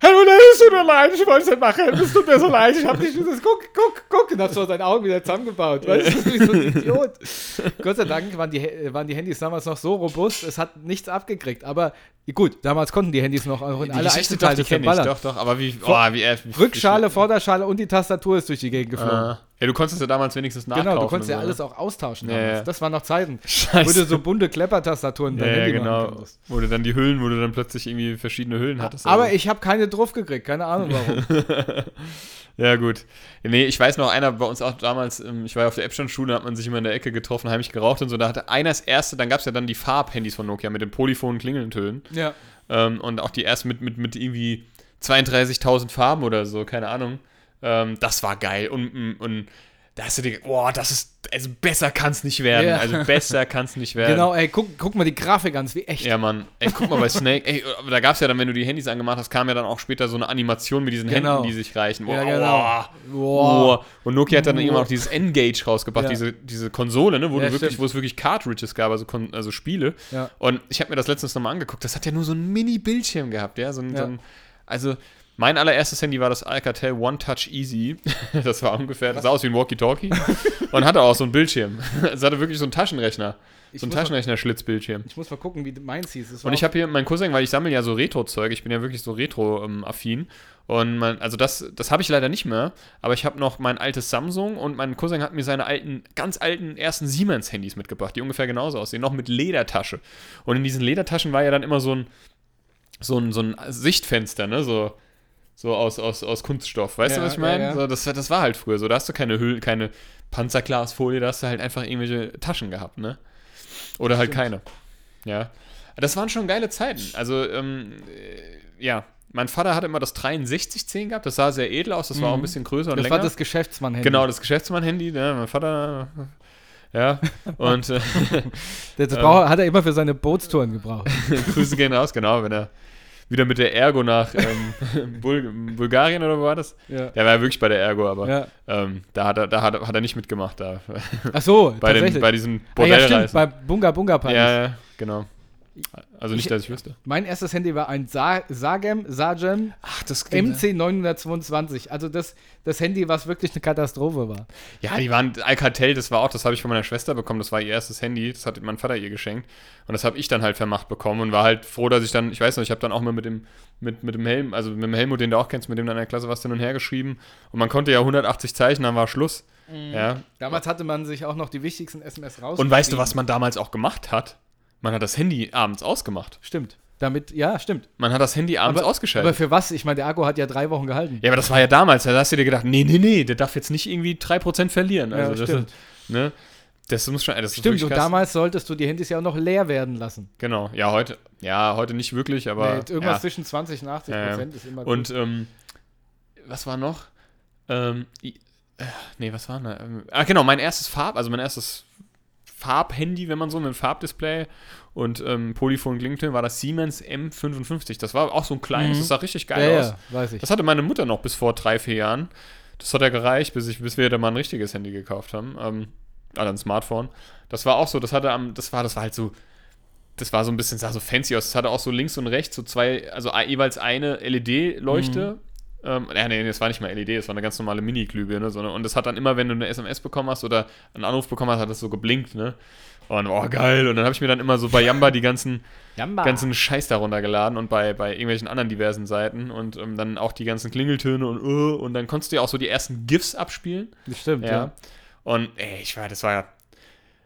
Speaker 3: Helmut, es tut mir leid, ich wollte es nicht machen, es tut mir so leid, ich habe nicht das, guck, guck, guck, und hab so seine Augen wieder zusammengebaut, weißt du, wie so ein Idiot. Gott sei Dank waren die, waren die Handys damals noch so robust, es hat nichts abgekriegt, aber gut, damals konnten die Handys noch auch in
Speaker 2: die
Speaker 3: alle
Speaker 2: Geschichte doch,
Speaker 3: Einzelteile
Speaker 2: die kenne ich. Doch, doch. Aber wie, oh, wie, äh, wie
Speaker 3: Rückschale, Vorderschale und die Tastatur ist durch die Gegend geflogen.
Speaker 2: Ah. Ja, du konntest es ja damals wenigstens nachkaufen.
Speaker 3: Genau, du konntest ja
Speaker 2: so,
Speaker 3: alles
Speaker 2: ne?
Speaker 3: auch austauschen.
Speaker 2: Ja.
Speaker 3: Das waren noch Zeiten, wo
Speaker 2: Scheiße.
Speaker 3: du so bunte Kleppertastaturen
Speaker 2: Ja, ja, genau. Wo du dann die Hüllen, wo du dann plötzlich irgendwie verschiedene Hüllen hattest.
Speaker 3: Aber
Speaker 2: Also-
Speaker 3: ich habe keine drauf gekriegt, keine Ahnung warum.
Speaker 2: Ja, gut. Nee, ich weiß noch, einer bei uns auch damals, ähm, ich war ja auf der Epstein-Schule, hat man sich immer in der Ecke getroffen, heimlich geraucht und so. Da hatte einer das erste, dann gab es ja dann die Farb-Handys von Nokia mit den polyphonen Klingeltönen.
Speaker 3: ja.
Speaker 2: Ähm, und auch die erste mit, mit, mit irgendwie 32.000 Farben oder so, keine Ahnung. Ähm, das war geil. Und, und da hast du dir, boah, das ist, also besser kann es nicht werden.
Speaker 3: Ja.
Speaker 2: Also besser kann es nicht werden.
Speaker 3: Genau, ey, guck, guck mal die Grafik an, ist wie echt.
Speaker 2: Ja, Mann. Ey, guck mal bei Snake. Ey, da gab es ja dann, wenn du die Handys angemacht hast, kam ja dann auch später so eine Animation mit diesen
Speaker 3: Genau.
Speaker 2: Händen, die sich reichen. Boah,
Speaker 3: Ja, genau.
Speaker 2: Boah.
Speaker 3: Boah.
Speaker 2: Und Nokia hat dann
Speaker 3: Boah.
Speaker 2: irgendwann auch dieses N-Gage rausgebracht,
Speaker 3: Ja.
Speaker 2: diese, diese Konsole, ne, wo
Speaker 3: Ja,
Speaker 2: du wirklich,
Speaker 3: stimmt.
Speaker 2: wo es wirklich Cartridges gab, also, also Spiele.
Speaker 3: Ja.
Speaker 2: Und ich habe mir das letztens nochmal angeguckt. Das hat ja nur so ein Mini-Bildschirm gehabt, ja. So ein, so ein, also, mein allererstes Handy war das Alcatel One Touch Easy. Das war ungefähr, das sah aus wie ein Walkie-Talkie. und hatte auch so einen Bildschirm. Es hatte wirklich so einen Taschenrechner.
Speaker 3: Ich
Speaker 2: so
Speaker 3: mal-
Speaker 2: Taschenrechner-Schlitzbildschirm.
Speaker 3: Ich muss mal gucken, wie meins hieß.
Speaker 2: Und ich habe hier meinen Cousin, weil ich sammle ja so Retro-Zeug, ich bin ja wirklich so Retro-affin. Und mein, also das, das habe ich leider nicht mehr, aber ich habe noch mein altes Samsung und mein Cousin hat mir seine alten, ganz alten ersten Siemens-Handys mitgebracht, die ungefähr genauso aussehen, noch mit Ledertasche. Und in diesen Ledertaschen war ja dann immer so ein, so ein, so ein Sichtfenster, ne, so, so aus, aus, aus Kunststoff. Weißt du,
Speaker 3: Ja,
Speaker 2: was ich
Speaker 3: ja,
Speaker 2: meine?
Speaker 3: ja.
Speaker 2: So, das, das war halt früher so. Da hast du keine Hülle, keine Panzerglasfolie, da hast du halt einfach irgendwelche Taschen gehabt, ne? Oder halt
Speaker 3: Stimmt.
Speaker 2: keine. Ja. Das waren schon geile Zeiten. Also, ähm, äh, ja. Mein Vater hatte immer das 6310 gehabt, das sah sehr edel aus, das war auch ein bisschen größer und
Speaker 3: das
Speaker 2: länger.
Speaker 3: war das Geschäftsmann-Handy.
Speaker 2: genau, das Geschäftsmann-Handy, ne? mein Vater, ja, und äh,
Speaker 3: Das brauch- hat er immer für seine Bootstouren gebraucht.
Speaker 2: Grüße gehen raus, genau, wenn er wieder mit der Ergo nach ähm, Bul Bulgarien oder wo war das?
Speaker 3: Ja.
Speaker 2: Der war ja wirklich bei der Ergo, aber
Speaker 3: ja.
Speaker 2: ähm, da, hat er, da hat, hat er nicht mitgemacht, da
Speaker 3: Ach so,
Speaker 2: bei,
Speaker 3: tatsächlich.
Speaker 2: bei diesen
Speaker 3: ah, ja, stimmt,
Speaker 2: Bordellreisen.
Speaker 3: bei Bunga Bunga Partys.
Speaker 2: ja, ja, genau. Also nicht,
Speaker 3: Ich-
Speaker 2: dass ich wüsste.
Speaker 3: Mein erstes Handy war ein Sa Sagem, Sagem
Speaker 2: Ach, das
Speaker 3: MC922. Also das, das Handy, was wirklich eine Katastrophe war.
Speaker 2: Ja, die waren Alcatel, das war auch, das habe ich von meiner Schwester bekommen, das war ihr erstes Handy, das hat mein Vater ihr geschenkt und das habe ich dann halt vermacht bekommen und war halt froh, dass ich dann, ich weiß noch, ich habe dann auch mal mit dem mit, mit dem Helm, also mit dem Helmut, den du auch kennst, mit dem dann in der Klasse was hin und her geschrieben und man konnte ja 180 Zeichen, dann war Schluss. Ja.
Speaker 3: Damals hatte man sich auch noch die wichtigsten SMS raus.
Speaker 2: Und weißt du, was man damals auch gemacht hat? Man hat das Handy abends ausgemacht.
Speaker 3: Stimmt. Damit, ja, stimmt.
Speaker 2: Man hat das Handy abends
Speaker 3: Aber
Speaker 2: ausgeschaltet.
Speaker 3: für was? Ich meine, der Akku hat ja drei Wochen gehalten.
Speaker 2: ja, aber das war ja damals, da hast du dir gedacht, nee, nee, nee, der darf jetzt nicht irgendwie 3% verlieren. Also
Speaker 3: Ja,
Speaker 2: das
Speaker 3: stimmt.
Speaker 2: Ist, ne? Das muss schon, das
Speaker 3: Stimmt, und damals solltest du die Handys ja auch noch leer werden lassen.
Speaker 2: Genau, ja, heute, ja, heute nicht wirklich, aber.
Speaker 3: Nee, irgendwas
Speaker 2: ja.
Speaker 3: zwischen 20 und 80
Speaker 2: Ja, ja.
Speaker 3: Prozent ist immer
Speaker 2: Und, ähm, was war noch? Ähm, äh, nee, was war denn da? Ähm, ah, genau, mein erstes Farb, also mein erstes Farbhandy, wenn man so, mit einem Farbdisplay und ähm, Polyphon Klingtel war das Siemens M55. Das war auch so ein kleines,
Speaker 3: Mhm.
Speaker 2: das sah richtig
Speaker 3: ja,
Speaker 2: geil aus.
Speaker 3: ja, weiß ich.
Speaker 2: Das hatte meine Mutter noch bis vor drei, vier Jahren. Das hat ja gereicht, bis, ich, bis wir da mal ein richtiges Handy gekauft haben. Ähm, also ein Smartphone. Das war auch so, das hatte am, das war, das war halt so, das war so ein bisschen, sah so fancy aus. Das hatte auch so links und rechts so zwei, also jeweils eine LED-Leuchte. Ähm, ja, nee, nee, das war nicht mal LED, das war eine ganz normale Mini-Glühbirne, sondern, und das hat dann immer, wenn du eine SMS bekommen hast oder einen Anruf bekommen hast, hat das so geblinkt, ne? Und oh, geil. Und dann habe ich mir dann immer so bei Yamba die ganzen,
Speaker 3: Jamba.
Speaker 2: ganzen Scheiß darunter geladen und bei, bei irgendwelchen anderen diversen Seiten und ähm, dann auch die ganzen Klingeltöne und uh, und dann konntest du ja auch so die ersten GIFs abspielen.
Speaker 3: Das stimmt, ja.
Speaker 2: Ja. Und ey, ich war, das war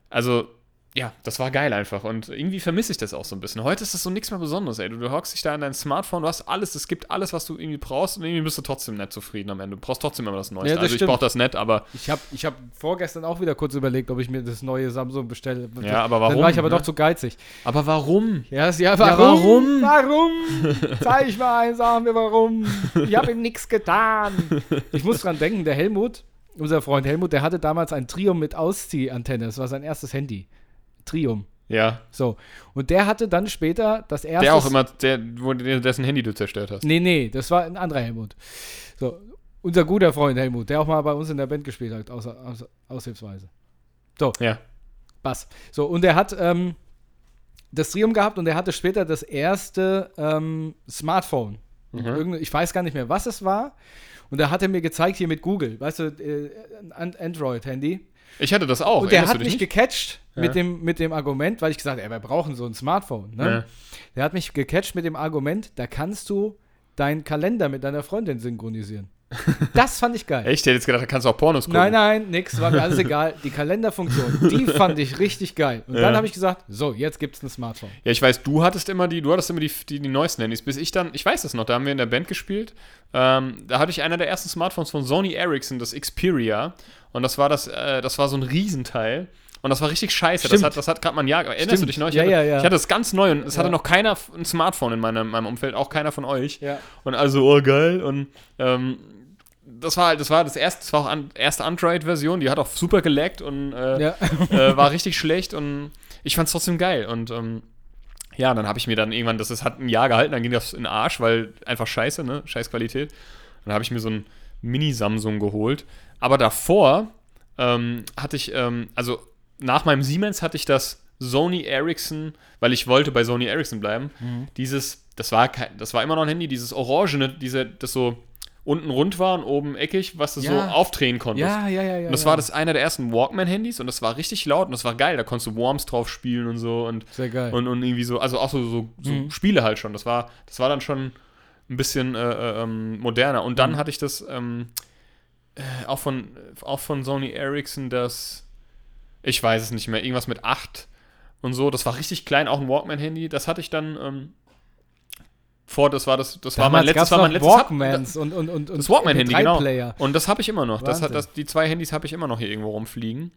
Speaker 2: also ja, das war geil einfach und irgendwie vermisse ich das auch so ein bisschen. Heute ist das so nichts mehr Besonderes, ey. Du, du hockst dich da an dein Smartphone, du hast alles, es gibt alles, was du irgendwie brauchst und irgendwie bist du trotzdem nicht zufrieden am Ende. Du brauchst trotzdem immer das Neueste.
Speaker 3: Ja, das
Speaker 2: also ich
Speaker 3: stimmt.
Speaker 2: brauche das nicht, aber
Speaker 3: Ich habe ich hab vorgestern auch wieder kurz überlegt, ob ich mir das neue Samsung bestelle.
Speaker 2: Ja, aber warum,
Speaker 3: Dann war ich aber
Speaker 2: ne?
Speaker 3: doch zu geizig.
Speaker 2: aber warum?
Speaker 3: Ja, ja
Speaker 2: warum?
Speaker 3: warum? Warum? Zeig ich mal ein, sag mir warum. Ich habe ihm nichts getan. Ich muss dran denken, der Helmut, unser Freund Helmut, der hatte damals ein Trium mit Ausziehantenne. Das war sein erstes Handy. Trium.
Speaker 2: Ja,
Speaker 3: So. Und der hatte dann später das erste.
Speaker 2: der auch immer, der, wo, dessen Handy du zerstört hast.
Speaker 3: Nee, nee, das war ein anderer Helmut. So. Unser guter Freund Helmut, der auch mal bei uns in der Band gespielt hat, außer, außer, aushilfsweise.
Speaker 2: Ja.
Speaker 3: Bass. So, und er hat ähm, das Trium gehabt und er hatte später das erste ähm, Smartphone.
Speaker 2: Mhm.
Speaker 3: Ich weiß gar nicht mehr, was es war. Und da hat er mir gezeigt, hier mit Google, weißt du, äh, ein Android-Handy.
Speaker 2: Ich hatte das auch.
Speaker 3: und der hat mich
Speaker 2: nicht?
Speaker 3: gecatcht
Speaker 2: Ja.
Speaker 3: mit, dem, mit dem Argument, weil ich gesagt habe, wir brauchen so ein Smartphone. Ne?
Speaker 2: Ja.
Speaker 3: Der hat mich gecatcht mit dem Argument, da kannst du deinen Kalender mit deiner Freundin synchronisieren. Das fand ich geil.
Speaker 2: Echt? Ich hätte jetzt gedacht, da kannst du auch Pornos gucken.
Speaker 3: Nein, nein, nix, war mir alles egal. Die Kalenderfunktion, die fand ich richtig geil. Und
Speaker 2: Ja.
Speaker 3: dann habe ich gesagt, so, jetzt gibt's ein Smartphone.
Speaker 2: Ja, ich weiß, du hattest immer die, du hattest immer die, die, die neuesten Handys, bis ich dann, ich weiß das noch, da haben wir in der Band gespielt. Ähm, da hatte ich einer der ersten Smartphones von Sony Ericsson, das Xperia. Und das war das, äh, das war so ein Riesenteil. Und das war richtig scheiße. Das
Speaker 3: Stimmt.
Speaker 2: hat, das hat gerade mal ein Jahr. Erinnerst du
Speaker 3: Stimmt.
Speaker 2: dich noch? Ich,
Speaker 3: Ja,
Speaker 2: hatte,
Speaker 3: ja, ja.
Speaker 2: ich hatte das ganz neu und es hatte noch keiner ein Smartphone in meinem, meinem Umfeld, auch keiner von euch.
Speaker 3: Ja.
Speaker 2: Und also, oh geil. Und ähm, das war halt, das war das erste, das war auch an, erste Android-Version, die hat auch super geleckt und äh,
Speaker 3: Ja.
Speaker 2: äh, war richtig schlecht und ich fand's trotzdem geil. Und ähm, ja, dann habe ich mir dann irgendwann, das ist, hat ein Jahr gehalten, dann ging das in den Arsch, weil einfach scheiße, ne? Scheiß Qualität. Und dann habe ich mir so ein Mini-Samsung geholt. Aber davor ähm, hatte ich, ähm, also nach meinem Siemens hatte ich das Sony Ericsson, weil ich wollte bei Sony Ericsson bleiben.
Speaker 3: Mhm.
Speaker 2: Dieses, das war kein, das war immer noch ein Handy, dieses orangene, diese, das so unten rund war und oben eckig, was du
Speaker 3: Ja.
Speaker 2: so aufdrehen konntest.
Speaker 3: Ja, ja, ja, ja.
Speaker 2: Und das
Speaker 3: ja.
Speaker 2: war das einer der ersten Walkman-Handys und das war richtig laut und das war geil. Da konntest du Worms drauf spielen und so und,
Speaker 3: Sehr geil.
Speaker 2: und, und irgendwie so, also auch so, so, so
Speaker 3: Mhm.
Speaker 2: Spiele halt schon. Das war, das war dann schon ein bisschen äh, äh, ähm, moderner. Und dann
Speaker 3: Mhm.
Speaker 2: hatte ich das ähm, äh, auch, von, auch von Sony Ericsson, das, ich weiß es nicht mehr, irgendwas mit 8 und so. Das war richtig klein, auch ein Walkman-Handy. Das hatte ich dann ähm, vor, das war das, das war mein letztes, war mein letztes
Speaker 3: Walkmans und, und, und, und
Speaker 2: das Walkman-Handy, genau.
Speaker 3: MP3-Player.
Speaker 2: Und das habe ich immer noch. Das hat, das, die zwei Handys habe ich immer noch hier irgendwo rumfliegen.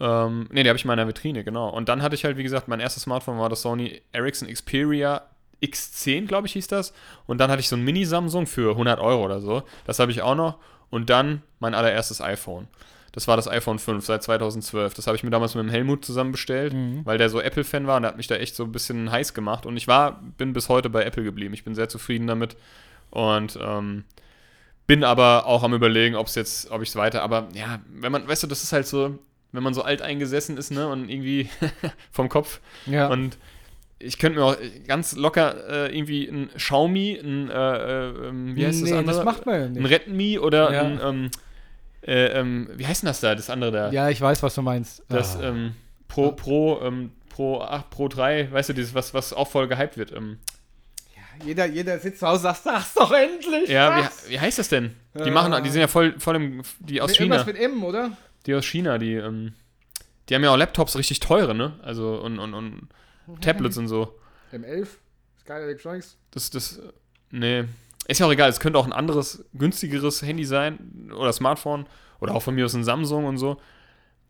Speaker 2: Ähm, ne, die habe ich in meiner Vitrine, genau. Und dann hatte ich halt, wie gesagt, mein erstes Smartphone war das Sony Ericsson Xperia X10, glaube ich, hieß das. Und dann hatte ich so ein Mini-Samsung für 100 Euro oder so. Das habe ich auch noch. Und dann mein allererstes iPhone. Das war das iPhone 5 seit 2012. Das habe ich mir damals mit dem Helmut zusammen bestellt,
Speaker 3: Mhm.
Speaker 2: weil der so Apple-Fan war und der hat mich da echt so ein bisschen heiß gemacht. Und ich war, bin bis heute bei Apple geblieben. Ich bin sehr zufrieden damit. Und ähm, bin aber auch am überlegen, ob es jetzt, ob ich es weiter, aber ja, wenn man, weißt du, das ist halt so, wenn man so alt eingesessen ist, ne, und irgendwie vom Kopf
Speaker 3: Ja.
Speaker 2: und ich könnte mir auch ganz locker äh, irgendwie ein Xiaomi, ein, äh, äh, ähm, wie heißt das
Speaker 3: Nee,
Speaker 2: andere?
Speaker 3: das macht man ja
Speaker 2: Ein
Speaker 3: nicht.
Speaker 2: Redmi oder
Speaker 3: Ja.
Speaker 2: ein, ähm, äh, ähm, wie heißt denn das da, das andere da?
Speaker 3: Ja, ich weiß, was du meinst.
Speaker 2: Das
Speaker 3: Ah.
Speaker 2: ähm, Pro, Pro, ähm, Pro 8, Pro 3, weißt du, dieses, was, was auch voll gehypt wird. Ähm,
Speaker 3: jeder, jeder sitzt zu Hause und sagt, sag's doch endlich.
Speaker 2: ja, wie, wie heißt das denn? Die
Speaker 3: Äh,
Speaker 2: machen, die sind ja voll, voll im, die aus China.
Speaker 3: Irgendwas mit M, oder?
Speaker 2: Die aus China, die, ähm, die haben ja auch Laptops richtig teure, ne? Also und, und, und Tablets und so.
Speaker 3: M11? Sky Electronics?
Speaker 2: Das, das, äh, nee. Ist ja auch egal, es könnte auch ein anderes, günstigeres Handy sein oder Smartphone oder auch von mir aus ein Samsung und so.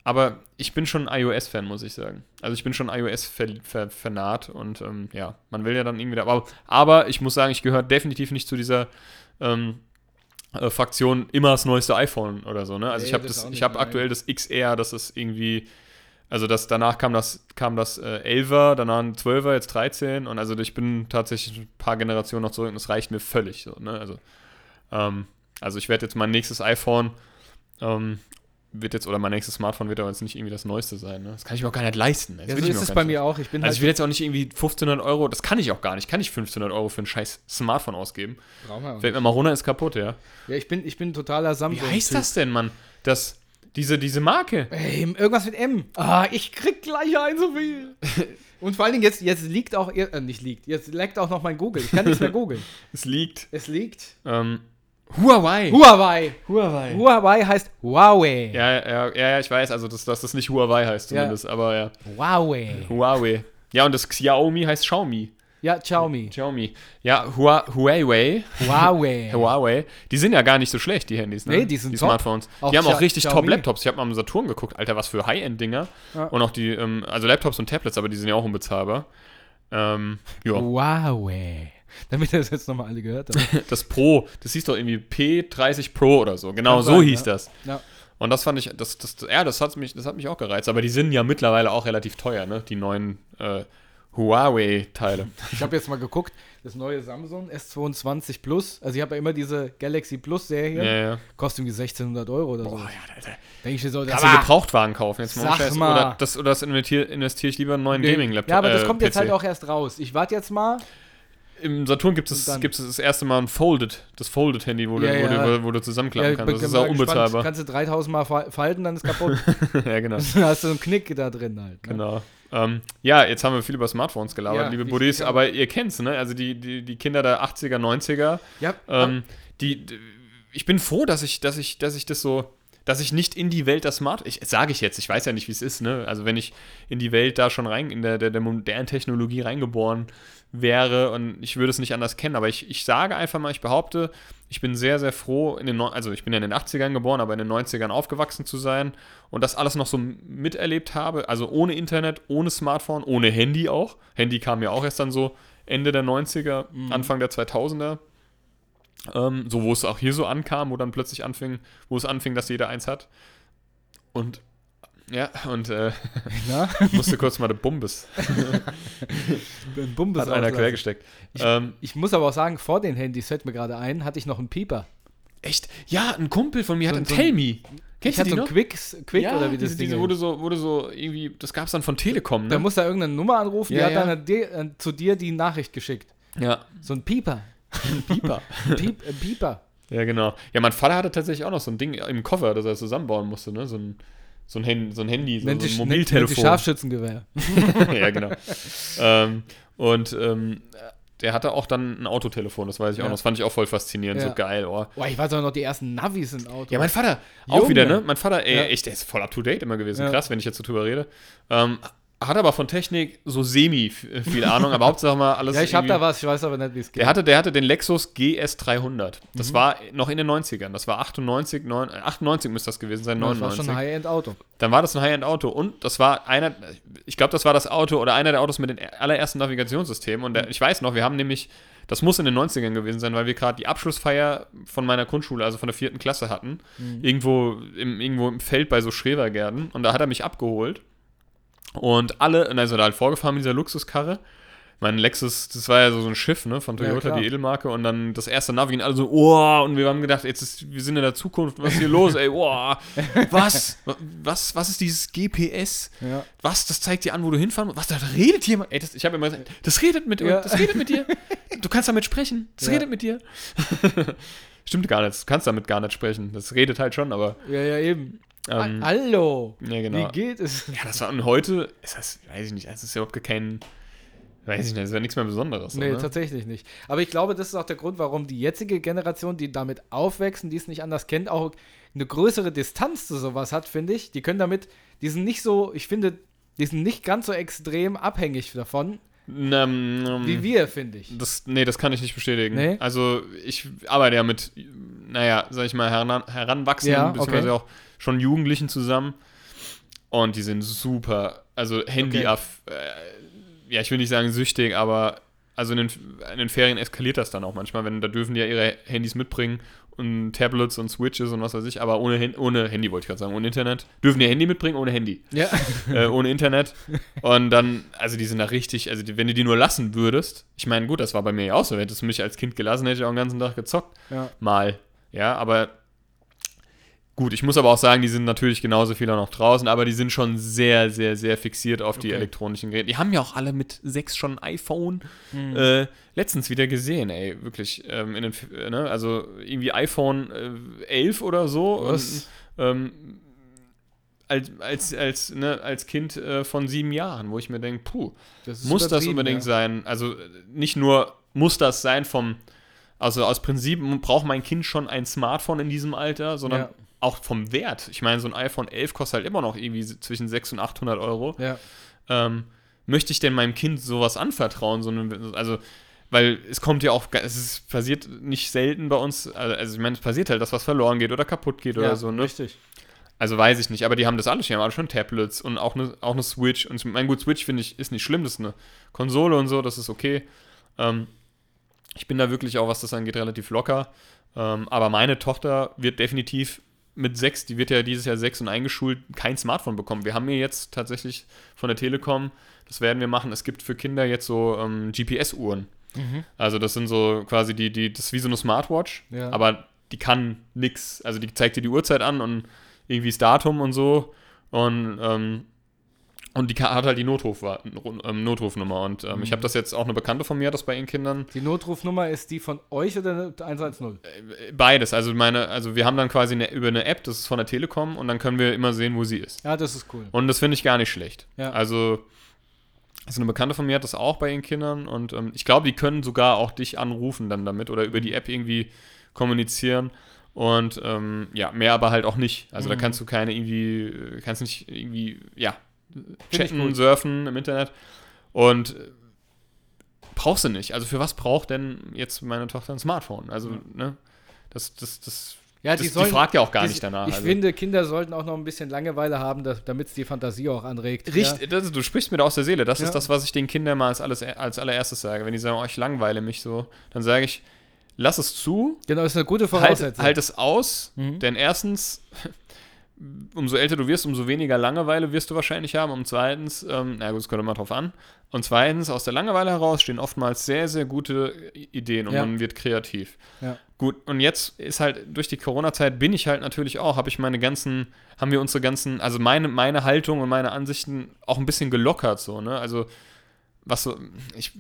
Speaker 2: Aber ich bin schon iOS-Fan, muss ich sagen. Also ich bin schon iOS-Fanat und ähm, ja, man will ja dann irgendwie da. Aber, aber ich muss sagen, ich gehöre definitiv nicht zu dieser ähm, äh, Fraktion immer das neueste iPhone oder so, ne? Also
Speaker 3: Nee,
Speaker 2: ich habe
Speaker 3: das
Speaker 2: ich habe aktuell das XR, das ist irgendwie, also das, danach kam das, kam das äh, 11er, danach ein 12er, jetzt 13 und also ich bin tatsächlich ein paar Generationen noch zurück und das reicht mir völlig so, ne? Also, ähm, also ich werde jetzt mein nächstes iPhone ähm, wird jetzt, oder mein nächstes Smartphone wird aber jetzt nicht irgendwie das Neueste sein. Ne? Das kann ich mir auch gar nicht leisten. Das
Speaker 3: Ja, so ist es bei mir auch. Ich bin
Speaker 2: also
Speaker 3: halt
Speaker 2: ich will jetzt auch nicht irgendwie 1500 Euro, das kann ich auch gar nicht. Kann ich 1500 Euro für ein scheiß Smartphone ausgeben?
Speaker 3: Brauchen wir auch
Speaker 2: Fällt mir mal runter, ist kaputt, ja.
Speaker 3: Ja, ich bin, ich bin totaler
Speaker 2: Wie
Speaker 3: Samsung.
Speaker 2: heißt das denn, Mann? Das, diese, diese Marke.
Speaker 3: Ey, irgendwas mit M. Ah, ich krieg gleich ein so viel. Und vor allen Dingen jetzt, jetzt liegt auch, äh, nicht liegt, jetzt leckt auch noch mein Google. Ich kann nichts mehr googeln.
Speaker 2: Es liegt.
Speaker 3: Es liegt.
Speaker 2: Ähm, Huawei.
Speaker 3: Huawei.
Speaker 2: Huawei.
Speaker 3: Huawei heißt Huawei.
Speaker 2: Ja, ja, ja, ja, ich weiß, also dass, dass das nicht Huawei heißt
Speaker 3: Ja.
Speaker 2: zumindest, aber ja.
Speaker 3: Huawei.
Speaker 2: Huawei. Ja, und das Xiaomi heißt Xiaomi.
Speaker 3: Ja, Xiaomi.
Speaker 2: Xiaomi. Ja, Hua, Huawei.
Speaker 3: Huawei.
Speaker 2: Huawei. Die sind ja gar nicht so schlecht, die Handys, ne?
Speaker 3: Nee, die sind
Speaker 2: die
Speaker 3: top.
Speaker 2: Smartphones.
Speaker 3: Auch
Speaker 2: die haben auch richtig
Speaker 3: Xiaomi.
Speaker 2: Top-Laptops. Ich habe mal am Saturn geguckt, Alter, was für High-End-Dinger.
Speaker 3: Ja.
Speaker 2: Und auch die, ähm, also Laptops und Tablets, aber die sind ja auch unbezahlbar. Ähm, ja,
Speaker 3: Huawei. Damit ihr das jetzt nochmal alle gehört habt.
Speaker 2: das Pro, das hieß doch irgendwie P30 Pro oder so. Genau
Speaker 3: Kann
Speaker 2: so
Speaker 3: sein,
Speaker 2: hieß
Speaker 3: ja.
Speaker 2: das.
Speaker 3: Ja.
Speaker 2: Und das fand ich, das, das, ja, das hat mich, das hat mich auch gereizt. Aber die sind ja mittlerweile auch relativ teuer, ne? Die neuen äh, Huawei-Teile.
Speaker 3: Ich habe jetzt mal geguckt, das neue Samsung S22 Plus, also ich habe ja immer diese Galaxy Plus Serie,
Speaker 2: Ja, ja.
Speaker 3: kostet irgendwie 1600 Euro oder so.
Speaker 2: Boah, ja, Alter.
Speaker 3: Denke ich mir so, das
Speaker 2: Kannst du Gebrauchtwagen kaufen jetzt mal?
Speaker 3: Sag mal.
Speaker 2: Oder das, oder das investiere investier ich lieber in einen neuen
Speaker 3: Nee.
Speaker 2: Gaming-Laptop.
Speaker 3: Ja, aber das
Speaker 2: äh,
Speaker 3: kommt jetzt
Speaker 2: PC.
Speaker 3: halt auch erst raus. Ich warte jetzt mal.
Speaker 2: Im Saturn gibt es,
Speaker 3: Und dann-
Speaker 2: gibt es das erste Mal ein Folded, das Folded-Handy, wo,
Speaker 3: Ja,
Speaker 2: du, wo, du, wo du zusammenklappen kannst. Das ist auch unbezahlbar.
Speaker 3: Kannst du 3000 Mal fa- falten, dann ist kaputt.
Speaker 2: ja, genau.
Speaker 3: dann hast du einen Knick da drin halt. Ne?
Speaker 2: genau. Ähm, ja, jetzt haben wir viel über Smartphones gelabert,
Speaker 3: Ja,
Speaker 2: liebe Buddies, aber ihr kennt's, ne? Also die, die, die Kinder der 80er, 90er,
Speaker 3: Ja,
Speaker 2: ähm, die, ich bin froh, dass ich, dass ich, dass ich das so, dass ich nicht in die Welt der Smart, ich sage ich jetzt, ich weiß ja nicht, wie es ist, ne? Also wenn ich in die Welt da schon rein, in der, der, der modernen Technologie reingeboren wäre und ich würde es nicht anders kennen, aber ich, ich sage einfach mal, ich behaupte, ich bin sehr, sehr froh, in den, also ich bin ja in den 80ern geboren, aber in den 90ern aufgewachsen zu sein und das alles noch so miterlebt habe, also ohne Internet, ohne Smartphone, ohne Handy auch. Handy kam ja auch erst dann so Ende der 90er, Anfang der 2000er. Ähm, so, wo es auch hier so ankam, wo dann plötzlich anfing, wo es anfing, dass jeder eins hat. Und ja, und äh, musste kurz mal der Bumbes,
Speaker 3: Ein Bumbes
Speaker 2: hat einer
Speaker 3: auslassen.
Speaker 2: quer gesteckt. Ähm,
Speaker 3: Ich muss aber auch sagen, vor den Handys fällt mir gerade ein, hatte ich noch einen Pieper.
Speaker 2: echt? Ja, ein Kumpel von mir
Speaker 3: So
Speaker 2: hat
Speaker 3: ein-
Speaker 2: einen
Speaker 3: so
Speaker 2: Tell Me.
Speaker 3: Ich
Speaker 2: Kennst du
Speaker 3: hatte
Speaker 2: die
Speaker 3: so
Speaker 2: noch?
Speaker 3: einen Quicks, Quick
Speaker 2: ja,
Speaker 3: oder wie das
Speaker 2: diese,
Speaker 3: Ding
Speaker 2: diese, wurde so, wurde so irgendwie, das gab es dann von Telekom,
Speaker 3: Da
Speaker 2: ne?
Speaker 3: muss er irgendeine Nummer anrufen, die
Speaker 2: Ja,
Speaker 3: hat
Speaker 2: ja.
Speaker 3: dann äh, zu dir die Nachricht geschickt.
Speaker 2: Ja,
Speaker 3: So ein Pieper.
Speaker 2: ein Pieper.
Speaker 3: Ein Piep, ein Pieper.
Speaker 2: ja, genau. Ja, mein Vater hatte tatsächlich auch noch so ein Ding im Koffer, das er zusammenbauen musste, ne? So ein, so ein, Hand, so ein Handy, so,
Speaker 3: Nennt
Speaker 2: so ein
Speaker 3: nennt- nennt
Speaker 2: Mobiltelefon.
Speaker 3: Scharfschützengewehr.
Speaker 2: ja, genau. ähm, und ähm, der hatte auch dann ein Autotelefon, das weiß ich auch
Speaker 3: Ja.
Speaker 2: noch. Das fand ich auch voll faszinierend,
Speaker 3: Ja.
Speaker 2: so geil, oh.
Speaker 3: Boah, ich weiß auch noch die ersten Navis im Auto.
Speaker 2: Ja, mein Vater, auch
Speaker 3: Junge.
Speaker 2: wieder, ne? Mein Vater, ey,
Speaker 3: Ja.
Speaker 2: echt, der ist voll up to date immer gewesen. Krass, wenn ich jetzt so drüber rede. Ähm, hat aber von Technik so semi viel Ahnung, aber Hauptsache mal alles.
Speaker 3: ja, ich hab
Speaker 2: irgendwie-
Speaker 3: da was, ich weiß aber nicht, wie es geht.
Speaker 2: Der hatte, der hatte den Lexus GS300. Das
Speaker 3: Mhm.
Speaker 2: war noch in den 90ern. Das war 98, 9, 98 müsste das gewesen sein,
Speaker 3: das war
Speaker 2: 99.
Speaker 3: schon ein High-End-Auto.
Speaker 2: Dann war das ein High-End-Auto und das war einer, ich glaube, das war das Auto oder einer der Autos mit den allerersten Navigationssystemen. Und der, ich weiß noch, wir haben nämlich, das muss in den 90ern gewesen sein, weil wir gerade die Abschlussfeier von meiner Grundschule, also von der vierten Klasse hatten. Irgendwo, im, irgendwo im Feld bei so Schrebergärten. Und da hat er mich abgeholt. Und alle, und also da halt vorgefahren mit dieser Luxuskarre. mein Lexus, das war ja so ein Schiff, ne, von
Speaker 3: Ja,
Speaker 2: Toyota,
Speaker 3: klar.
Speaker 2: die Edelmarke. Und dann das erste Navi ging alle so, oh, und wir haben gedacht, jetzt ist, wir sind in der Zukunft, was ist hier los, ey, oh, was, was, was ist dieses GPS?
Speaker 3: Ja.
Speaker 2: Was, das zeigt dir an, wo du hinfahren musst? Was, da redet jemand? Ey, das, ich habe immer gesagt, das redet mit,
Speaker 3: Ja.
Speaker 2: das redet mit dir. Du kannst damit sprechen, das
Speaker 3: Ja.
Speaker 2: redet mit dir. Stimmt gar nicht, du kannst damit gar nicht sprechen. Das redet halt schon, aber,
Speaker 3: Ja, ja, eben.
Speaker 2: Ähm,
Speaker 3: Hallo.
Speaker 2: ja, genau.
Speaker 3: Wie geht es?
Speaker 2: Ja, das war, und heute ist das, weiß ich nicht, es ist überhaupt kein, weiß ich nicht, es wäre nichts mehr Besonderes. so,
Speaker 3: Nee,
Speaker 2: ne?
Speaker 3: tatsächlich nicht. Aber ich glaube, das ist auch der Grund, warum die jetzige Generation, die damit aufwächst und die es nicht anders kennt, auch eine größere Distanz zu sowas hat, finde ich. Die können damit, die sind nicht so, ich finde, die sind nicht ganz so extrem abhängig davon,
Speaker 2: Ähm, ähm,
Speaker 3: wie wir, finde ich.
Speaker 2: Das, nee, das kann ich nicht bestätigen.
Speaker 3: Nee?
Speaker 2: Also ich arbeite ja mit, naja, sag ich mal, heran, Heranwachsenden,
Speaker 3: Ja,
Speaker 2: beziehungsweise
Speaker 3: okay.
Speaker 2: auch schon Jugendlichen zusammen. Und die sind super, also Handy
Speaker 3: Okay.
Speaker 2: äh, ja, ich will nicht sagen süchtig, aber also in den, in den Ferien eskaliert das dann auch manchmal, wenn da dürfen die ja ihre Handys mitbringen und Tablets und Switches und was weiß ich, aber ohne, ohne Handy wollte ich gerade sagen, ohne Internet. Dürfen die Handy mitbringen, ohne Handy
Speaker 3: Ja.
Speaker 2: äh, ohne Internet. Und dann, also die sind da richtig, also die, wenn du die nur lassen würdest, ich meine, gut, das war bei mir ja auch so, hättest du mich als Kind gelassen, hätte ich auch den ganzen Tag gezockt.
Speaker 3: ja.
Speaker 2: Mal. Ja, aber gut, ich muss aber auch sagen, die sind natürlich genauso viel auch noch draußen, aber die sind schon sehr, sehr, sehr fixiert auf die
Speaker 3: Okay.
Speaker 2: elektronischen Geräte. Die haben ja auch alle mit sechs schon ein iPhone.
Speaker 3: Hm.
Speaker 2: Äh, letztens wieder gesehen, ey, wirklich. Ähm, in den, äh, ne, also irgendwie iPhone äh, 11 oder so.
Speaker 3: Was?
Speaker 2: Und, ähm, als, als, als, ne, als Kind äh, von sieben Jahren, wo ich mir denke, puh,
Speaker 3: Das
Speaker 2: muss das unbedingt
Speaker 3: ja.
Speaker 2: sein? Also nicht nur muss das sein vom, also aus Prinzip braucht mein Kind schon ein Smartphone in diesem Alter, sondern
Speaker 3: Ja.
Speaker 2: Auch vom Wert. Ich meine, so ein iPhone 11 kostet halt immer noch irgendwie zwischen 600 und 800 Euro
Speaker 3: Ja.
Speaker 2: ähm, möchte ich denn meinem Kind sowas anvertrauen? So eine, also, weil es kommt ja auch, es ist, passiert nicht selten bei uns, also, also ich meine, es passiert halt, dass was verloren geht oder kaputt geht
Speaker 3: ja,
Speaker 2: oder so, ne?
Speaker 3: Richtig.
Speaker 2: Also weiß ich nicht, aber die haben das alles, die haben alle schon Tablets und auch eine, auch eine Switch. Und mein gut, Switch finde ich, ist nicht schlimm, das ist eine Konsole und so, das ist okay. Ähm, ich bin da wirklich auch, was das angeht, relativ locker. Ähm, aber meine Tochter wird definitiv mit sechs, die wird ja dieses Jahr sechs und eingeschult, kein Smartphone bekommen. Wir haben hier jetzt tatsächlich von der Telekom, das werden wir machen, es gibt für Kinder jetzt so ähm, GPS-Uhren.
Speaker 3: Mhm.
Speaker 2: Also das sind so quasi die, die, das ist wie so eine Smartwatch,
Speaker 3: Ja.
Speaker 2: aber die kann nix. Also die zeigt dir die Uhrzeit an und irgendwie das Datum und so. Und, ähm, und die hat halt die Notruf, ähm, Notrufnummer. Und ähm, ich
Speaker 3: Mhm.
Speaker 2: habe das jetzt auch eine Bekannte von mir, das bei ihren Kindern.
Speaker 3: Die Notrufnummer ist die von euch oder 110?
Speaker 2: Äh, Beides. Also meine, also wir haben dann quasi eine, über eine App, das ist von der Telekom, und dann können wir immer sehen, wo sie ist.
Speaker 3: Ja, das ist cool.
Speaker 2: Und das finde ich gar nicht schlecht.
Speaker 3: Ja.
Speaker 2: Also, also eine Bekannte von mir hat das auch bei ihren Kindern und ähm, ich glaube, die können sogar auch dich anrufen dann damit oder über die App irgendwie kommunizieren. Und ähm, ja, mehr aber halt auch nicht. Also da
Speaker 3: Mhm.
Speaker 2: kannst du keine irgendwie, äh, kannst nicht irgendwie, ja,
Speaker 3: ich
Speaker 2: chatten, surfen im Internet. Und äh, brauchst du nicht. Also für was braucht denn jetzt meine Tochter ein Smartphone? Also,
Speaker 3: Ja.
Speaker 2: ne? Das, das, das,
Speaker 3: Ja,
Speaker 2: das, die, fragt ja auch gar nicht danach.
Speaker 3: Ich
Speaker 2: also.
Speaker 3: finde, Kinder sollten auch noch ein bisschen Langeweile haben, damit es die Fantasie auch anregt.
Speaker 2: Richtig, das, du sprichst mir da aus der Seele. Das
Speaker 3: Ja.
Speaker 2: ist das, was ich den Kindern mal als, alles, als allererstes sage. Wenn die sagen, oh, ich langweile mich so, dann sage ich, lass es zu,
Speaker 3: Ja, genau, ist eine gute
Speaker 2: halt,
Speaker 3: Voraussetzung.
Speaker 2: halt es aus,
Speaker 3: Mhm.
Speaker 2: denn erstens, umso älter du wirst, umso weniger Langeweile wirst du wahrscheinlich haben. Und zweitens, ähm, na gut, das kommt immer drauf an. Und zweitens, aus der Langeweile heraus stehen oftmals sehr, sehr gute Ideen und
Speaker 3: Ja.
Speaker 2: man wird kreativ.
Speaker 3: Ja.
Speaker 2: Gut, und jetzt ist halt durch die Corona-Zeit bin ich halt natürlich auch, habe ich meine ganzen, haben wir unsere ganzen, also meine, meine Haltung und meine Ansichten auch ein bisschen gelockert, so, ne? Also, was so, ich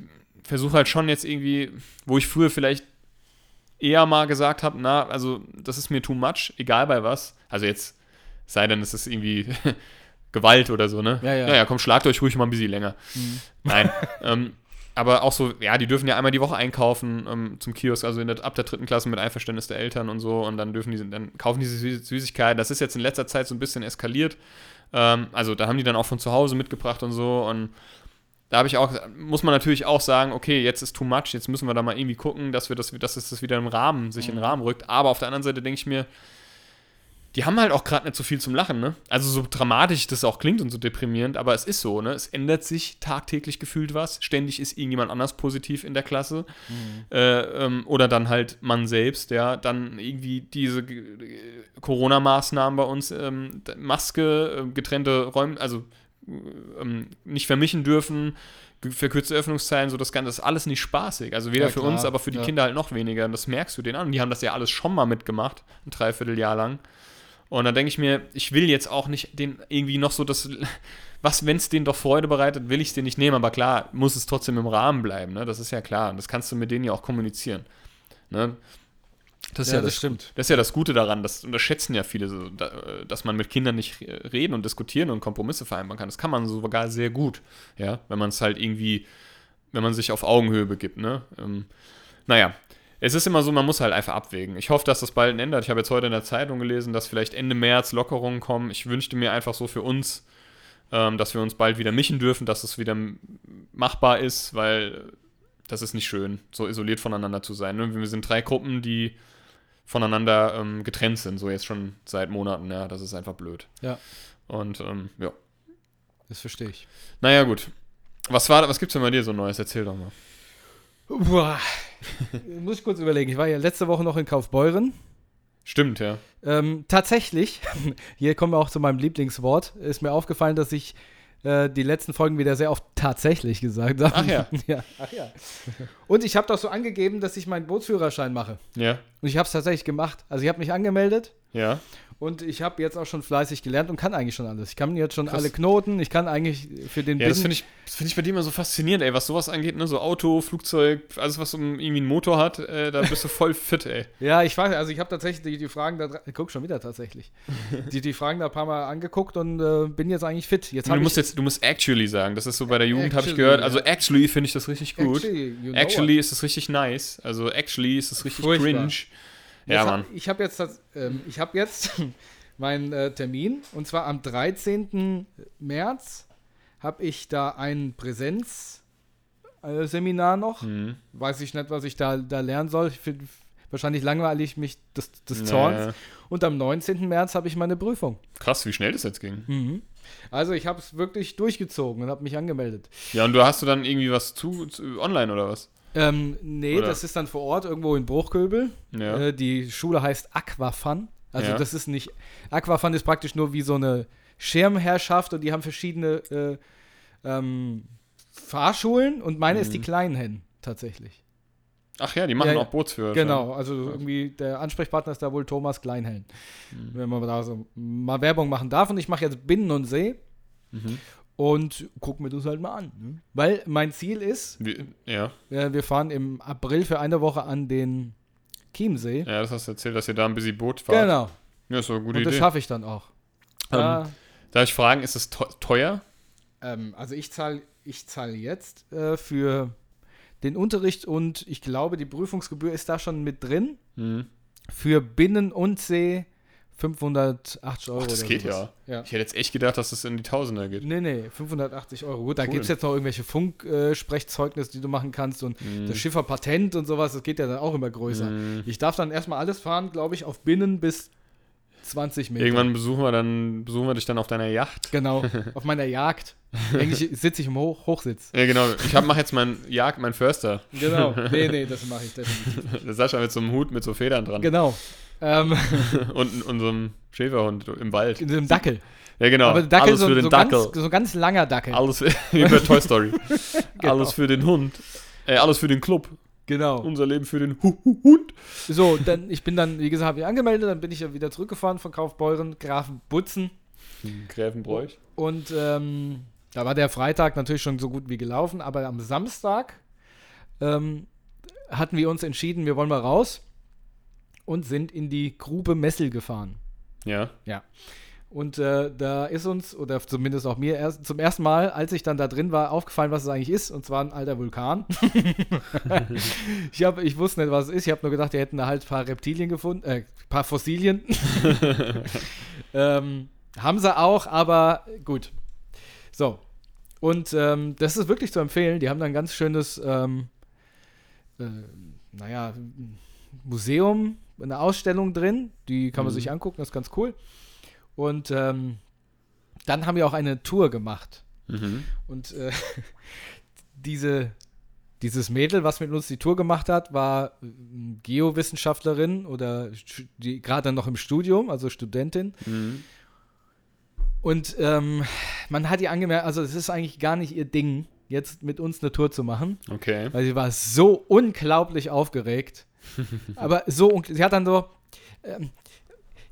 Speaker 2: versuche halt schon jetzt irgendwie, wo ich früher vielleicht eher mal gesagt habe, na, also das ist mir too much, egal bei was. Also jetzt, sei denn, es ist irgendwie Gewalt oder so, ne?
Speaker 3: Ja, ja.
Speaker 2: Naja, komm, schlagt euch ruhig mal ein bisschen länger.
Speaker 3: Mhm.
Speaker 2: Nein. ähm, aber auch so, ja, die dürfen ja einmal die Woche einkaufen ähm, zum Kiosk, also in der, ab der dritten Klasse mit Einverständnis der Eltern und so und dann dürfen die, dann kaufen die Süß Süßigkeiten. Das ist jetzt in letzter Zeit so ein bisschen eskaliert. Ähm, also da haben die dann auch von zu Hause mitgebracht und so und da habe ich auch, muss man natürlich auch sagen, okay, jetzt ist too much, jetzt müssen wir da mal irgendwie gucken, dass wir das, dass es das wieder im Rahmen, sich in den
Speaker 3: Mhm.
Speaker 2: Rahmen rückt. Aber auf der anderen Seite denke ich mir, die haben halt auch gerade nicht so viel zum Lachen, ne? Also so dramatisch das auch klingt und so deprimierend, aber es ist so, ne? Es ändert sich tagtäglich gefühlt was. Ständig ist irgendjemand anders positiv in der Klasse.
Speaker 3: Mhm.
Speaker 2: Äh, ähm, oder dann halt man selbst, ja, dann irgendwie diese Corona-Maßnahmen bei uns, ähm, Maske, äh, getrennte Räume, also ähm, nicht vermischen dürfen, verkürzte Öffnungszeiten, so das Ganze ist alles nicht spaßig. Also weder
Speaker 3: Ja,
Speaker 2: für uns, aber für die
Speaker 3: ja.
Speaker 2: Kinder halt noch weniger. Und das merkst du denen an. Und die haben das ja alles schon mal mitgemacht, ein Dreivierteljahr lang. Und dann denke ich mir, ich will jetzt auch nicht den irgendwie noch so das, was, wenn es denen doch Freude bereitet, will ich es denen nicht nehmen. Aber klar, muss es trotzdem im Rahmen bleiben, ne? Das ist ja klar. Und das kannst du mit denen ja auch kommunizieren. Ne? Das ist
Speaker 3: Ja,
Speaker 2: ja,
Speaker 3: das stimmt.
Speaker 2: Das ist ja das Gute daran, das unterschätzen ja viele, so, da, dass man mit Kindern nicht reden und diskutieren und Kompromisse vereinbaren kann. Das kann man sogar sehr gut, ja, wenn man es halt irgendwie, wenn man sich auf Augenhöhe begibt, ne? Ähm, naja, es ist immer so, man muss halt einfach abwägen. Ich hoffe, dass das bald ändert. Ich habe jetzt heute in der Zeitung gelesen, dass vielleicht Ende März Lockerungen kommen. Ich wünschte mir einfach so für uns, ähm, dass wir uns bald wieder mischen dürfen, dass es wieder machbar ist, weil das ist nicht schön, so isoliert voneinander zu sein. Ne? Wir sind drei Gruppen, die voneinander ähm, getrennt sind, so jetzt schon seit Monaten. Ja, das ist einfach blöd.
Speaker 3: Ja.
Speaker 2: Und ähm, ja.
Speaker 3: Das verstehe ich.
Speaker 2: Naja, gut. Was war, was gibt's denn bei dir so Neues? Erzähl doch mal.
Speaker 3: Boah. Muss ich kurz überlegen. Ich war ja letzte Woche noch in Kaufbeuren.
Speaker 2: Stimmt, ja.
Speaker 3: Ähm, tatsächlich, hier kommen wir auch zu meinem Lieblingswort, ist mir aufgefallen, dass ich äh, die letzten Folgen wieder sehr oft tatsächlich gesagt habe.
Speaker 2: Ach ja.
Speaker 3: ja. Ach ja. Und ich habe doch so angegeben, dass ich meinen Bootsführerschein mache.
Speaker 2: Ja.
Speaker 3: Und ich habe es tatsächlich gemacht. Also ich habe mich angemeldet
Speaker 2: Ja.
Speaker 3: Und ich habe jetzt auch schon fleißig gelernt und kann eigentlich schon alles. Ich kann jetzt schon
Speaker 2: Krass.
Speaker 3: alle Knoten, ich kann eigentlich für den
Speaker 2: Ja, das
Speaker 3: Binnen-
Speaker 2: finde ich, das find ich bei dir immer so faszinierend, ey, was sowas angeht, ne? So Auto, Flugzeug, alles, was irgendwie einen Motor hat, äh, da bist du voll fit, ey.
Speaker 3: Ja, ich weiß, also ich habe tatsächlich die, die Fragen da, guck schon wieder tatsächlich, die, die Fragen da ein paar Mal angeguckt und äh, bin jetzt eigentlich fit. Jetzt
Speaker 2: Du musst jetzt, du musst actually sagen, das ist so bei der Jugend, habe ich gehört. Also actually finde ich das richtig gut.
Speaker 3: Actually, you know
Speaker 2: Actually ist es richtig nice. Also actually ist es richtig
Speaker 3: Furchtbar.
Speaker 2: cringe. Ja, Mann.
Speaker 3: Hab, ich habe jetzt, das- ähm, ich habe jetzt meinen äh, Termin und zwar am 13. März habe ich da ein Präsenzseminar äh, noch.
Speaker 2: Mhm.
Speaker 3: Weiß ich nicht, was ich da, da lernen soll. Ich find, wahrscheinlich langweilig mich des, des Zorns.
Speaker 2: Naja.
Speaker 3: Und am 19. März habe ich meine Prüfung.
Speaker 2: Krass, wie schnell das jetzt ging.
Speaker 3: Also ich habe es wirklich durchgezogen und habe mich angemeldet.
Speaker 2: Ja, und du hast du dann irgendwie was zu, zu online oder was?
Speaker 3: Ähm, nee,
Speaker 2: Oder?
Speaker 3: das ist dann vor Ort irgendwo in Bruchköbel.
Speaker 2: Ja.
Speaker 3: Äh, die Schule heißt Aquafun. Also
Speaker 2: Ja.
Speaker 3: das ist nicht. Aquafun ist praktisch nur wie so eine Schirmherrschaft und die haben verschiedene äh, ähm, Fahrschulen und meine ist die
Speaker 2: Mhm.
Speaker 3: Kleinhen tatsächlich.
Speaker 2: Ach ja, die machen
Speaker 3: Ja,
Speaker 2: auch Bootsführer.
Speaker 3: Genau, also irgendwie der Ansprechpartner ist da wohl Thomas Kleinhelm.
Speaker 2: Mhm.
Speaker 3: Wenn man da so mal Werbung machen darf. Und ich mache jetzt Binnen und See
Speaker 2: Mhm.
Speaker 3: Und guck mir das halt mal an. Ne? Weil mein Ziel ist,
Speaker 2: Wie, ja.
Speaker 3: äh, wir fahren im April für eine Woche an den Chiemsee.
Speaker 2: ja, das hast du erzählt, dass ihr da ein bisschen Boot fahrt.
Speaker 3: Genau.
Speaker 2: Ja, ist eine gute
Speaker 3: Und das
Speaker 2: Idee.
Speaker 3: schaffe ich dann auch.
Speaker 2: Ähm,
Speaker 3: Da-
Speaker 2: Darf ich fragen, ist es teu- teuer?
Speaker 3: Ähm, also ich zahle ich zahl jetzt äh, für den Unterricht und ich glaube, die Prüfungsgebühr ist da schon mit drin.
Speaker 2: Mhm.
Speaker 3: Für Binnen und See 580 Euro.
Speaker 2: Ach, das geht ja.
Speaker 3: ja.
Speaker 2: Ich hätte jetzt echt gedacht, dass es in die Tausender geht.
Speaker 3: Nee, nee, 580 Euro. Gut, da
Speaker 2: Cool.
Speaker 3: gibt es jetzt noch irgendwelche Funksprechzeugnisse, die du machen kannst und
Speaker 2: Mhm.
Speaker 3: das Schifferpatent und sowas, das geht ja dann auch immer größer.
Speaker 2: Mhm.
Speaker 3: Ich darf dann erstmal alles fahren, glaube ich, auf Binnen bis 20 Meter.
Speaker 2: Irgendwann besuchen wir dann, besuchen wir dich dann auf deiner Yacht.
Speaker 3: Genau, auf meiner Jagd. Eigentlich sitze ich im Hoch Hochsitz.
Speaker 2: Ja, genau. Ich hab, mach jetzt meinen Jagd, meinen Förster.
Speaker 3: Genau. Nee, nee, das mache ich definitiv.
Speaker 2: Der Sascha mit so einem Hut mit so Federn dran.
Speaker 3: Genau. Ähm,
Speaker 2: Und unserem Schäferhund im Wald.
Speaker 3: in einem Dackel.
Speaker 2: Ja, genau.
Speaker 3: Aber Dackel
Speaker 2: Alles
Speaker 3: so,
Speaker 2: für den
Speaker 3: so,
Speaker 2: Dackel.
Speaker 3: ganz, so ganz langer Dackel.
Speaker 2: Alles für, wie bei Toy Story.
Speaker 3: Genau.
Speaker 2: Alles für den Hund. Äh, alles für den Club.
Speaker 3: Genau.
Speaker 2: Unser Leben für den Hu Hu Hund.
Speaker 3: So, dann, ich bin dann, wie gesagt, habe ich angemeldet, dann bin ich ja wieder zurückgefahren von Kaufbeuren, Grafenbutzen.
Speaker 2: Gräfenbräuch.
Speaker 3: Und ähm, da war der Freitag natürlich schon so gut wie gelaufen, aber am Samstag ähm, hatten wir uns entschieden, wir wollen mal raus und sind in die Grube Messel gefahren.
Speaker 2: Ja.
Speaker 3: Und äh, da ist uns, oder zumindest auch mir, erst, zum ersten Mal, als ich dann da drin war, aufgefallen, was es eigentlich ist. Und zwar ein alter Vulkan. ich, hab, ich wusste nicht, was es ist. Ich habe nur gedacht, die hätten da halt ein paar Reptilien gefunden, äh, ein paar Fossilien. ähm, haben sie auch, aber gut. So. Und ähm, das ist wirklich zu empfehlen. Die haben da ein ganz schönes, ähm, äh, naja, Museum, eine Ausstellung drin. Die kann man
Speaker 2: Mhm.
Speaker 3: sich angucken, das ist ganz cool. Und ähm, dann haben wir auch eine Tour gemacht.
Speaker 2: Mhm.
Speaker 3: Und äh, diese, dieses Mädel, was mit uns die Tour gemacht hat, war äh, Geowissenschaftlerin oder gerade noch im Studium, also Studentin.
Speaker 2: Mhm.
Speaker 3: Und ähm, man hat ihr angemerkt, also es ist eigentlich gar nicht ihr Ding, jetzt mit uns eine Tour zu machen,
Speaker 2: Okay.
Speaker 3: weil sie war so unglaublich aufgeregt. Aber so, ungl- sie hat dann so, ähm,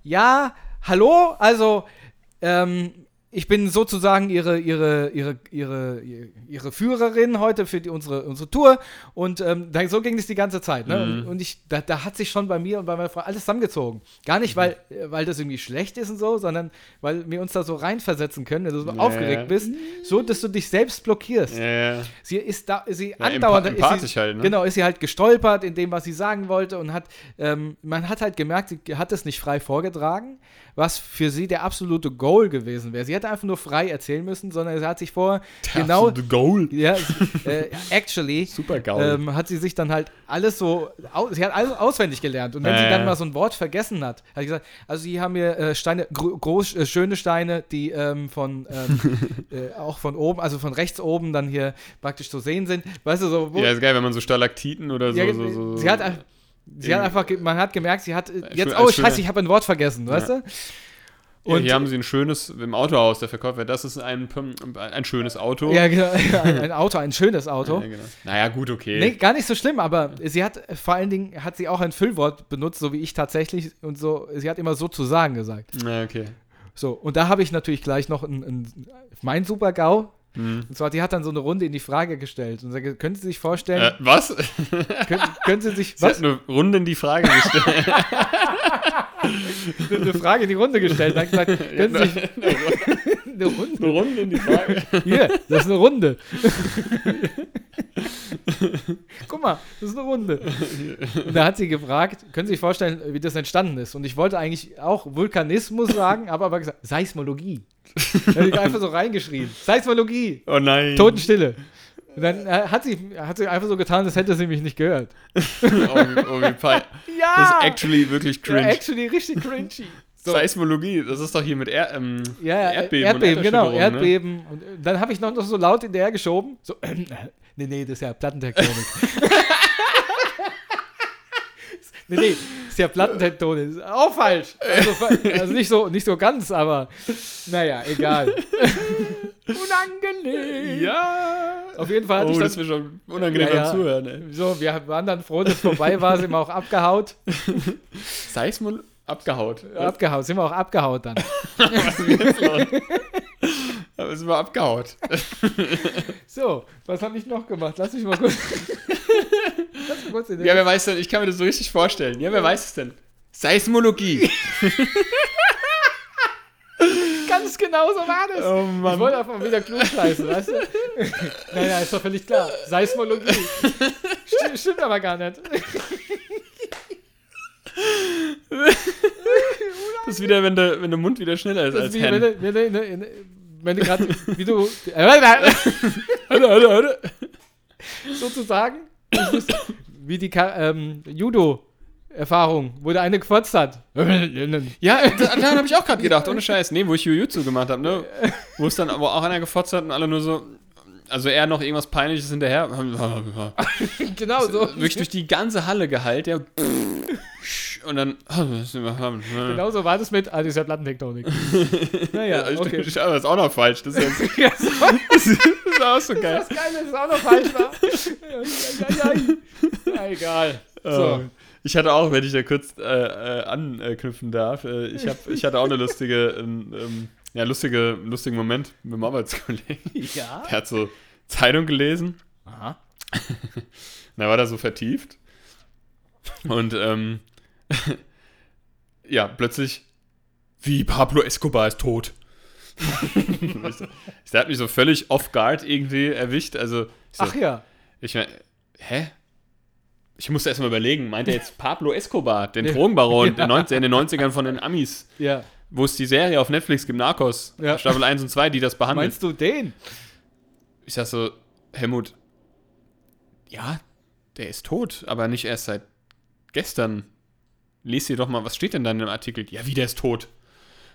Speaker 3: ja, hallo, also, ähm, ich bin sozusagen ihre, ihre, ihre, ihre, ihre Führerin heute für die, unsere, unsere Tour und ähm, so ging es die ganze Zeit. Ne?
Speaker 2: Mhm.
Speaker 3: Und, ich, da, da hat sich schon bei mir und bei meiner Frau alles zusammengezogen. Gar nicht, weil, äh, weil das irgendwie schlecht ist und so, sondern weil wir uns da so reinversetzen können, wenn du so
Speaker 2: Ja.
Speaker 3: aufgeregt bist, so dass du dich selbst blockierst.
Speaker 2: Ja.
Speaker 3: Sie ist da, sie
Speaker 2: Ja,
Speaker 3: andauernd
Speaker 2: empa-
Speaker 3: ist sie,
Speaker 2: halt, ne?
Speaker 3: Genau, ist sie halt gestolpert in dem, was sie sagen wollte und hat, ähm, man hat halt gemerkt, sie hat es nicht frei vorgetragen, was für sie der absolute Goal gewesen wäre. Sie hätte einfach nur frei erzählen müssen, sondern sie hat sich vorher genau,
Speaker 2: Absolute Goal.
Speaker 3: ja, äh, actually,
Speaker 2: Super Gaul.
Speaker 3: ähm, hat sie sich dann halt alles so, sie hat alles auswendig gelernt. Und wenn
Speaker 2: Ja,
Speaker 3: sie dann mal so ein Wort vergessen hat, hat sie gesagt, also sie haben mir äh, Steine, gro groß, äh, schöne Steine, die ähm, von, ähm, äh, auch von oben, also von rechts oben dann hier praktisch zu sehen sind. Weißt du, so, wo,
Speaker 2: ja, ist geil, wenn man so Stalaktiten oder so.
Speaker 3: ja,
Speaker 2: so, so
Speaker 3: sie hat, sie hat einfach, man hat gemerkt, sie hat äh, jetzt,
Speaker 2: schön-
Speaker 3: oh scheiße, ich habe ein Wort vergessen, weißt du?
Speaker 2: ja,
Speaker 3: Und
Speaker 2: hier haben sie ein schönes, im Autohaus, der Verkäufer, das ist ein, ein schönes Auto.
Speaker 3: ja, genau, ein Auto, ein schönes Auto.
Speaker 2: Ja, genau. Naja, gut, okay.
Speaker 3: Nee, gar nicht so schlimm, aber sie hat vor allen Dingen hat sie auch ein Füllwort benutzt, so wie ich tatsächlich und so. Sie hat immer so zu sagen gesagt.
Speaker 2: Na, okay.
Speaker 3: So und da habe ich natürlich gleich noch ein, ein, mein Super GAU.
Speaker 2: Hm.
Speaker 3: Und zwar, die hat dann so eine Runde in die Frage gestellt und sagt, können Sie sich vorstellen,
Speaker 2: Äh, was? Sie
Speaker 3: können, können Sie sich
Speaker 2: hat
Speaker 3: was
Speaker 2: eine Runde in die Frage gestellt.
Speaker 3: eine Frage in die Runde gestellt hat gesagt, können Sie sich
Speaker 2: eine,
Speaker 3: eine Runde
Speaker 2: eine Runde in die Frage.
Speaker 3: Hier, das ist eine Runde. Guck mal, das ist eine Runde. Und da hat sie gefragt, können Sie sich vorstellen, wie das entstanden ist? Und ich wollte eigentlich auch Vulkanismus sagen, aber aber gesagt, Seismologie. Da habe ich einfach so reingeschrien. Seismologie,
Speaker 2: Oh nein.
Speaker 3: Totenstille. Und dann äh, hat sie, hat sie einfach so getan, als hätte sie mich nicht gehört.
Speaker 2: Oh, wie- oh, wie pein-
Speaker 3: Ja!
Speaker 2: Das ist actually wirklich
Speaker 3: ja,
Speaker 2: cringe.
Speaker 3: actually richtig cringy. So.
Speaker 2: Seismologie, das ist doch hier mit er ähm,
Speaker 3: Ja, ja,
Speaker 2: Erdbeben,
Speaker 3: Erdbeben, genau,
Speaker 2: Ne?
Speaker 3: Erdbeben. Und äh, dann habe ich noch, noch so laut hinterher geschoben. So, nee, nee, das ist ja Plattentektonik. nee, nee, das ist ja Plattentektonik. Das ist auch falsch. Also, also nicht, so, nicht so ganz, aber naja, egal. Unangenehm.
Speaker 2: Ja.
Speaker 3: Auf jeden Fall hatte
Speaker 2: Oh,
Speaker 3: ich
Speaker 2: das
Speaker 3: dann,
Speaker 2: wird schon unangenehm
Speaker 3: Ja,
Speaker 2: beim Zuhören, ey.
Speaker 3: so, wir waren dann froh, dass es vorbei war, sind wir auch abgehaut.
Speaker 2: Seismol abgehaut.
Speaker 3: Abgehaut, sind wir auch abgehaut dann.
Speaker 2: Was ist jetzt los? Aber sind wir abgehaut.
Speaker 3: So, was habe ich noch gemacht? Lass mich mal kurz. Lass mich kurz
Speaker 2: Ja, wer weiß denn, ich kann mir das so richtig vorstellen. Ja, wer weiß es denn? Seismologie.
Speaker 3: Ganz genau so war das.
Speaker 2: Oh
Speaker 3: Ich
Speaker 2: Mann.
Speaker 3: wollte einfach mal wieder klug scheißen, weißt du? Nein, nein, ist doch völlig klar. Seismologie. Sti- stimmt aber gar nicht.
Speaker 2: Das ist wieder, wenn der, wenn der Mund wieder schneller ist
Speaker 3: Das
Speaker 2: als
Speaker 3: wie, wenn
Speaker 2: Hen.
Speaker 3: du, wenn du, in- in- wenn du gerade, wie du,
Speaker 2: hörde.
Speaker 3: sozusagen, wie die ähm, Judo-Erfahrung, wo der eine gefotzt hat.
Speaker 2: Ja, da- daran habe ich auch gerade gedacht, ohne Scheiß. Nee, wo ich Jujutsu gemacht habe, ne? Wo es dann aber auch einer gefotzt hat und alle nur so, also er noch irgendwas Peinliches hinterher.
Speaker 3: genau so.
Speaker 2: Wirklich durch die ganze Halle geheilt, ja. Und dann.
Speaker 3: Genau so war das mit, ah, das ist ja Plattentektonik. Naja,
Speaker 2: Ja,
Speaker 3: okay.
Speaker 2: okay. Das ist auch noch falsch. Das ist, jetzt,
Speaker 3: Ja, so.
Speaker 2: das ist auch so geil.
Speaker 3: Das ist auch noch falsch war. Ja, egal. So.
Speaker 2: So. Ich hatte auch, wenn ich da kurz äh, äh, anknüpfen darf, äh, ich, hab, ich hatte auch eine lustige, ähm, ähm, ja, lustige, lustigen Moment mit dem Arbeitskollegen.
Speaker 3: Ja.
Speaker 2: Der hat so Zeitung gelesen,
Speaker 3: Aha.
Speaker 2: da war da so vertieft. Und ähm, ja, plötzlich, wie Pablo Escobar ist tot. Der hat mich so völlig off guard irgendwie erwischt. Also, so,
Speaker 3: Ach ja.
Speaker 2: Ich mein, hä? Ich musste erstmal überlegen, meint er jetzt Pablo Escobar, den
Speaker 3: Ja.
Speaker 2: Drogenbaron der 90, in den 90ern von den Amis,
Speaker 3: Ja.
Speaker 2: wo es die Serie auf Netflix gibt, Narcos,
Speaker 3: Ja.
Speaker 2: Staffel 1 und 2, die das behandelt.
Speaker 3: Meinst du den?
Speaker 2: Ich sag so, Helmut, ja, der ist tot, aber nicht erst seit gestern. Lies dir doch mal, was steht denn da in dem Artikel? Ja, wie, der ist tot.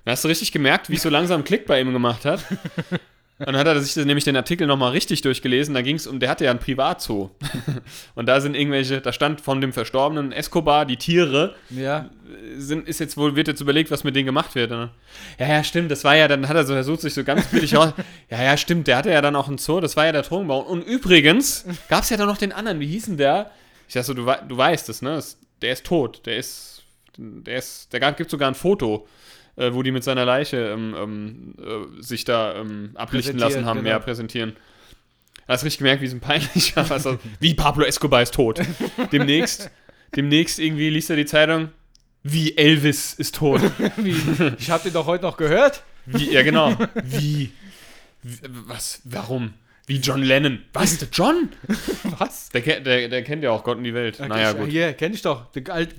Speaker 2: Da hast du richtig gemerkt, wie es so langsam Klick bei ihm gemacht hat. Und dann hat er sich nämlich den Artikel nochmal richtig durchgelesen. Da ging es um, der hatte ja ein Privatzoo. Und da sind irgendwelche, da stand von dem verstorbenen Escobar, die Tiere,
Speaker 3: Ja.
Speaker 2: sind, ist jetzt wohl, wird jetzt überlegt, was mit denen gemacht wird. Ne? Ja, ja, stimmt, das war ja, dann hat er so, versucht sich so ganz billig raus. Ja, ja, stimmt, der hatte ja dann auch einen Zoo, das war ja der Drogenbau. Und übrigens gab es ja dann noch den anderen, wie hieß denn der? Ich sag so, du, du weißt es, ne? Das- Der ist tot, der ist, der ist, da gibt sogar ein Foto, äh, wo die mit seiner Leiche ähm, ähm, äh, sich da ähm, ablichten lassen haben,
Speaker 3: genau.
Speaker 2: ja, präsentieren. Da hast du richtig gemerkt, wie es ein peinlich war. Also, wie Pablo Escobar ist tot. Demnächst, demnächst irgendwie liest er die Zeitung, wie Elvis ist tot.
Speaker 3: Wie, ich habe den doch heute noch gehört.
Speaker 2: Wie, ja, genau. Wie? Wie- Was? Warum? Wie John Lennon. Was? Der John?
Speaker 3: Was?
Speaker 2: Der, der, der kennt ja auch Gott und die Welt. Naja,
Speaker 3: ich,
Speaker 2: gut.
Speaker 3: Hier, kenn ich doch.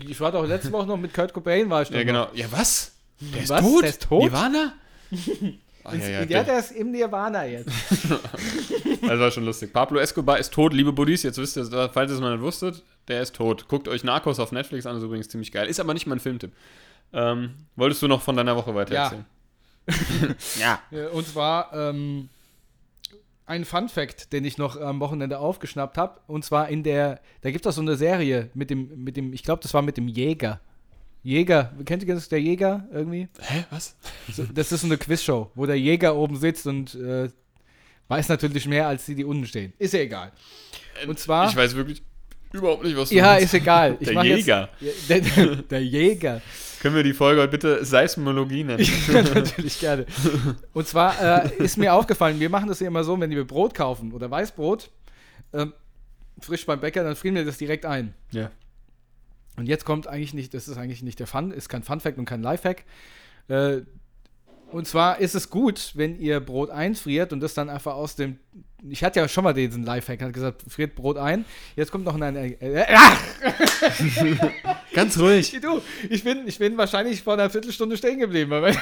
Speaker 3: Ich war doch letzte Woche noch mit Kurt Cobain, war ich doch
Speaker 2: Ja, genau. Ja, was? Der ist
Speaker 3: Was?
Speaker 2: tot?
Speaker 3: Der ist tot?
Speaker 2: Nirvana? Ah, ja, ja,
Speaker 3: ja,
Speaker 2: der,
Speaker 3: der ist im Nirvana jetzt.
Speaker 2: das war schon lustig. Pablo Escobar ist tot, liebe Buddies. Jetzt wisst ihr, falls ihr es mal nicht wusstet, der ist tot. Guckt euch Narcos auf Netflix an, ist übrigens ziemlich geil. Ist aber nicht mein Filmtipp. Ähm, wolltest du noch von deiner Woche weiter
Speaker 3: Ja.
Speaker 2: erzählen? ja.
Speaker 3: Äh, Und zwar ähm, ein Fun Fact, den ich noch am Wochenende aufgeschnappt habe. Und zwar in der, da gibt es so eine Serie mit dem, mit dem, ich glaube, das war mit dem Jäger. Jäger, kennt ihr das, der Jäger irgendwie?
Speaker 2: Hä, was?
Speaker 3: So, das ist so eine Quizshow, wo der Jäger oben sitzt und äh, weiß natürlich mehr als die, die unten stehen. Ist ja egal. Und zwar-
Speaker 2: Ich weiß wirklich überhaupt nicht, was du
Speaker 3: Ja,
Speaker 2: meinst.
Speaker 3: ist egal.
Speaker 2: Der Jäger.
Speaker 3: Jetzt, ja, der, der Jäger.
Speaker 2: Können wir die Folge heute bitte Seismologie nennen?
Speaker 3: Ja, natürlich gerne. Und zwar äh, ist mir aufgefallen, wir machen das ja immer so, wenn wir Brot kaufen oder Weißbrot, ähm, frisch beim Bäcker, dann frieren wir das direkt ein.
Speaker 2: Ja.
Speaker 3: Und jetzt kommt eigentlich nicht, das ist eigentlich nicht der Fun, ist kein Fun-Fact und kein Lifehack. Äh, und zwar ist es gut, wenn ihr Brot einfriert und das dann einfach aus dem. Ich hatte ja schon mal diesen Lifehack, hat gesagt, friert Brot ein. Jetzt kommt noch ein. Äh, äh, ach,
Speaker 2: Ganz ruhig.
Speaker 3: du, ich bin, ich bin wahrscheinlich vor einer Viertelstunde stehen geblieben.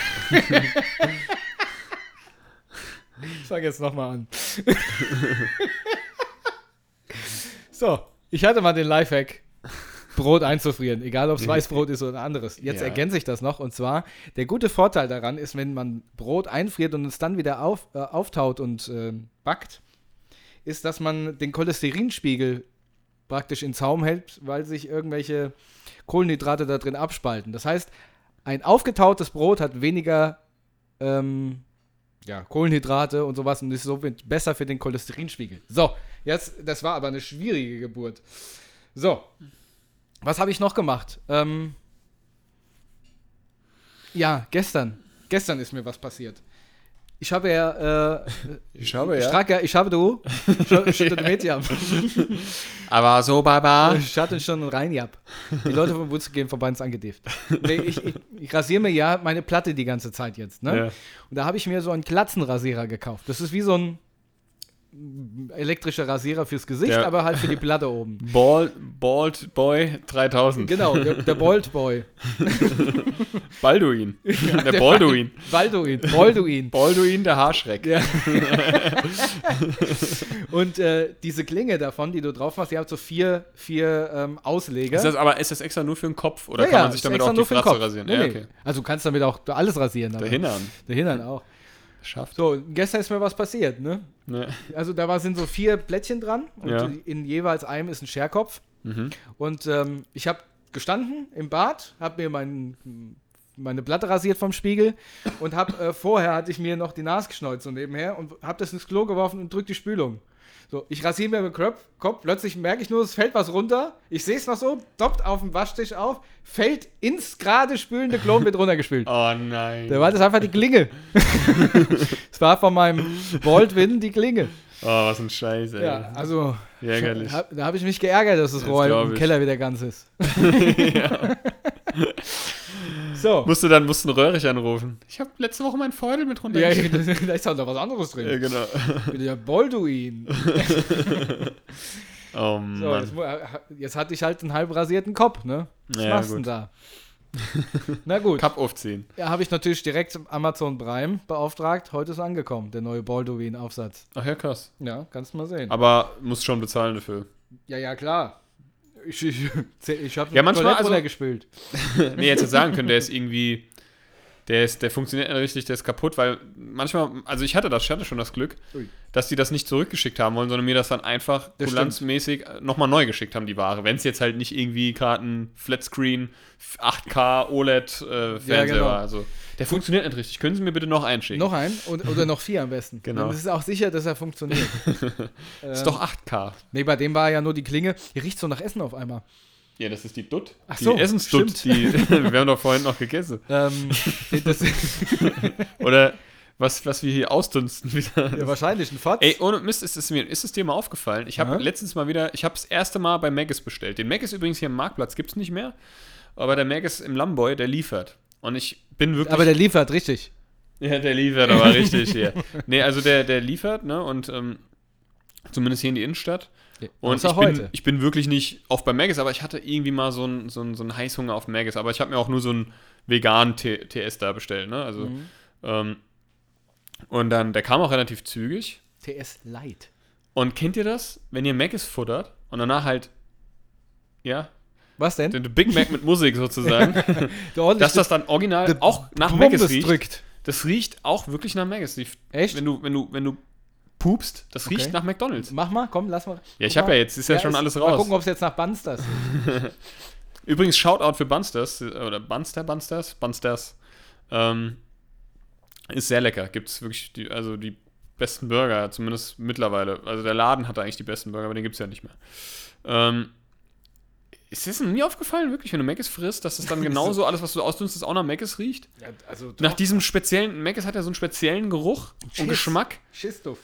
Speaker 3: Ich fange jetzt nochmal an. so, ich hatte mal den Lifehack, Brot einzufrieren, egal ob es Weißbrot ist oder anderes. Jetzt
Speaker 2: Ja.
Speaker 3: ergänze ich das noch und zwar, der gute Vorteil daran ist, wenn man Brot einfriert und es dann wieder auf, äh, auftaut und äh, backt, ist, dass man den Cholesterinspiegel praktisch in Zaum hält, weil sich irgendwelche Kohlenhydrate da drin abspalten. Das heißt, ein aufgetautes Brot hat weniger ähm, ja, Kohlenhydrate und sowas und ist so besser für den Cholesterinspiegel. So, jetzt, das war aber eine schwierige Geburt. So, was habe ich noch gemacht? Ähm, ja, gestern. Gestern ist mir was passiert. Ich habe ja, äh,
Speaker 2: Ich habe
Speaker 3: ich, ja- ich habe du, schon, schon ja.
Speaker 2: Aber so, Baba.
Speaker 3: Ich hatte schon einen Reinjab. Die Leute vom ins Angedift. Nee, ich, ich, ich rasiere mir ja meine Platte die ganze Zeit jetzt. Ne?
Speaker 2: Ja.
Speaker 3: Und da habe ich mir so einen Klatzenrasierer gekauft. Das ist wie so ein elektrischer Rasierer fürs Gesicht,
Speaker 2: Ja.
Speaker 3: aber halt für die Platte oben.
Speaker 2: Bald, Bald Boy 3000.
Speaker 3: Genau, der, der Bold Boy.
Speaker 2: Balduin. der Balduin.
Speaker 3: Balduin. Balduin.
Speaker 2: Balduin, der Haarschreck.
Speaker 3: Ja. Und äh, diese Klinge davon, die du drauf machst, die hat so vier, vier ähm, Ausleger.
Speaker 2: Ist das aber ist das extra nur für den Kopf oder
Speaker 3: Ja,
Speaker 2: kann
Speaker 3: ja,
Speaker 2: man sich damit auch die Fratze
Speaker 3: Kopf.
Speaker 2: rasieren?
Speaker 3: Nee,
Speaker 2: ja, okay.
Speaker 3: Also du kannst damit auch alles rasieren.
Speaker 2: Der Hintern.
Speaker 3: Der Hintern auch.
Speaker 2: Schafft.
Speaker 3: So, gestern ist mir was passiert, ne?
Speaker 2: Ne.
Speaker 3: Also da war, sind so vier Plättchen dran und
Speaker 2: Ja.
Speaker 3: in jeweils einem ist ein Scherkopf.
Speaker 2: Mhm.
Speaker 3: Und ähm, ich habe gestanden im Bad, habe mir mein, meine Platte rasiert vom Spiegel und habe äh, vorher hatte ich mir noch die Nase geschneuzt so nebenher und habe das ins Klo geworfen und drück die Spülung. So, ich rasiere mir den Kopf, Kopf, plötzlich merke ich nur, es fällt was runter. Ich sehe es noch so, doppt auf dem Waschtisch auf, fällt ins gerade spülende Klo und wird runtergespült.
Speaker 2: Oh nein.
Speaker 3: Da war das einfach die Klinge. Es war von meinem Baldwin die Klinge.
Speaker 2: oh, was ein Scheiß, ey.
Speaker 3: Ja, also
Speaker 2: Ärgerlich.
Speaker 3: hab, da habe ich mich geärgert, dass das Rohr im. Keller wieder ganz ist. So.
Speaker 2: Musst du dann musst einen Röhrig anrufen. Ich habe letzte Woche meinen Feudel mit
Speaker 3: Ja,
Speaker 2: runtergeschickt.
Speaker 3: da ist auch noch was anderes drin.
Speaker 2: Ja, genau.
Speaker 3: Der Balduin.
Speaker 2: Oh
Speaker 3: So,
Speaker 2: Mann.
Speaker 3: jetzt, jetzt hatte ich halt einen halb rasierten Kopf, ne? Was
Speaker 2: Ja,
Speaker 3: machst du denn da? Na gut.
Speaker 2: Cup aufziehen.
Speaker 3: Ja, habe ich natürlich direkt Amazon Prime beauftragt. Heute ist angekommen, der neue Balduin-Aufsatz.
Speaker 2: Ach ja, krass.
Speaker 3: Ja, kannst du mal sehen.
Speaker 2: Aber musst schon bezahlen dafür.
Speaker 3: Ja, ja, klar. Ich, ich, ich habe
Speaker 2: Ja, manchmal, also-
Speaker 3: runtergespült.
Speaker 2: nee, jetzt sagen können, der ist irgendwie Der, ist, der funktioniert nicht richtig, der ist kaputt, weil manchmal, also ich hatte das, ich hatte schon das Glück,
Speaker 3: Ui.
Speaker 2: dass die das nicht zurückgeschickt haben wollen, sondern mir das dann einfach kulanzmäßig nochmal neu geschickt haben, die Ware. Wenn es jetzt halt nicht irgendwie ein Flatscreen 8K OLED-Fernseher
Speaker 3: Ja, genau.
Speaker 2: war. Also, der funktioniert nicht richtig. Können Sie mir bitte noch einschicken?
Speaker 3: Noch ein und, oder noch vier am besten.
Speaker 2: Genau.
Speaker 3: Dann ist es auch sicher, dass er funktioniert. ähm,
Speaker 2: ist doch 8K.
Speaker 3: Nee, bei dem war ja nur die Klinge. Hier riecht so nach Essen auf einmal.
Speaker 2: Ja, das ist die Dutt.
Speaker 3: Ach
Speaker 2: die
Speaker 3: so,
Speaker 2: Essensdutt.
Speaker 3: stimmt.
Speaker 2: Die, wir haben doch vorhin noch gegessen.
Speaker 3: Ähm,
Speaker 2: Oder was, was wir hier ausdünsten wieder.
Speaker 3: ja, wahrscheinlich ein Fotz.
Speaker 2: Ey, ohne Mist, ist es, mir, ist es dir mal aufgefallen? Ich habe letztens mal wieder, ich habe das erste Mal bei Maggis bestellt. Den Maggis übrigens hier am Marktplatz gibt es nicht mehr, aber der Maggis im Lamboy, der liefert. Und ich bin wirklich.
Speaker 3: Aber der liefert, richtig.
Speaker 2: ja, der liefert aber richtig hier. Nee, also der, der liefert, ne? Und ähm, zumindest hier in die Innenstadt. Und ich bin, ich bin wirklich nicht oft bei Maggis, aber ich hatte irgendwie mal so einen so so einen Heißhunger auf Maggis. Aber ich habe mir auch nur so einen veganen T TS da bestellt, ne? Also,
Speaker 3: Mhm.
Speaker 2: ähm, und dann, der kam auch relativ zügig.
Speaker 3: TS Light.
Speaker 2: Und kennt ihr das, wenn ihr Maggis futtert und danach halt, ja,
Speaker 3: Was denn?
Speaker 2: den Big Mac mit Musik sozusagen, dass das dann original auch nach Maggis riecht.
Speaker 3: drückt.
Speaker 2: Das riecht auch wirklich nach Maggis.
Speaker 3: Echt?
Speaker 2: Wenn du, wenn du, wenn du pupst, das
Speaker 3: Okay.
Speaker 2: riecht nach McDonalds.
Speaker 3: Mach mal, komm, lass mal.
Speaker 2: Ja, ich habe
Speaker 3: mal.
Speaker 2: ja jetzt, ist ja, schon alles
Speaker 3: Mal
Speaker 2: raus.
Speaker 3: gucken, ob es jetzt nach Bunsters ist.
Speaker 2: Übrigens, Shoutout für Bunsters, oder Bunster, Bunsters, Bunsters. Ähm, ist sehr lecker. Gibt es wirklich die, also die besten Burger, zumindest mittlerweile. Also der Laden hatte eigentlich die besten Burger, aber den gibt es ja nicht mehr. Ähm, ist das mir aufgefallen, wirklich, wenn du Mc's frisst, dass es dann genauso alles, was du ausdünstest, auch nach Mc's riecht?
Speaker 3: Ja, also
Speaker 2: Nach diesem speziellen, Mc's hat ja so einen speziellen Geruch und
Speaker 3: Schiss.
Speaker 2: Geschmack.
Speaker 3: Schissduft.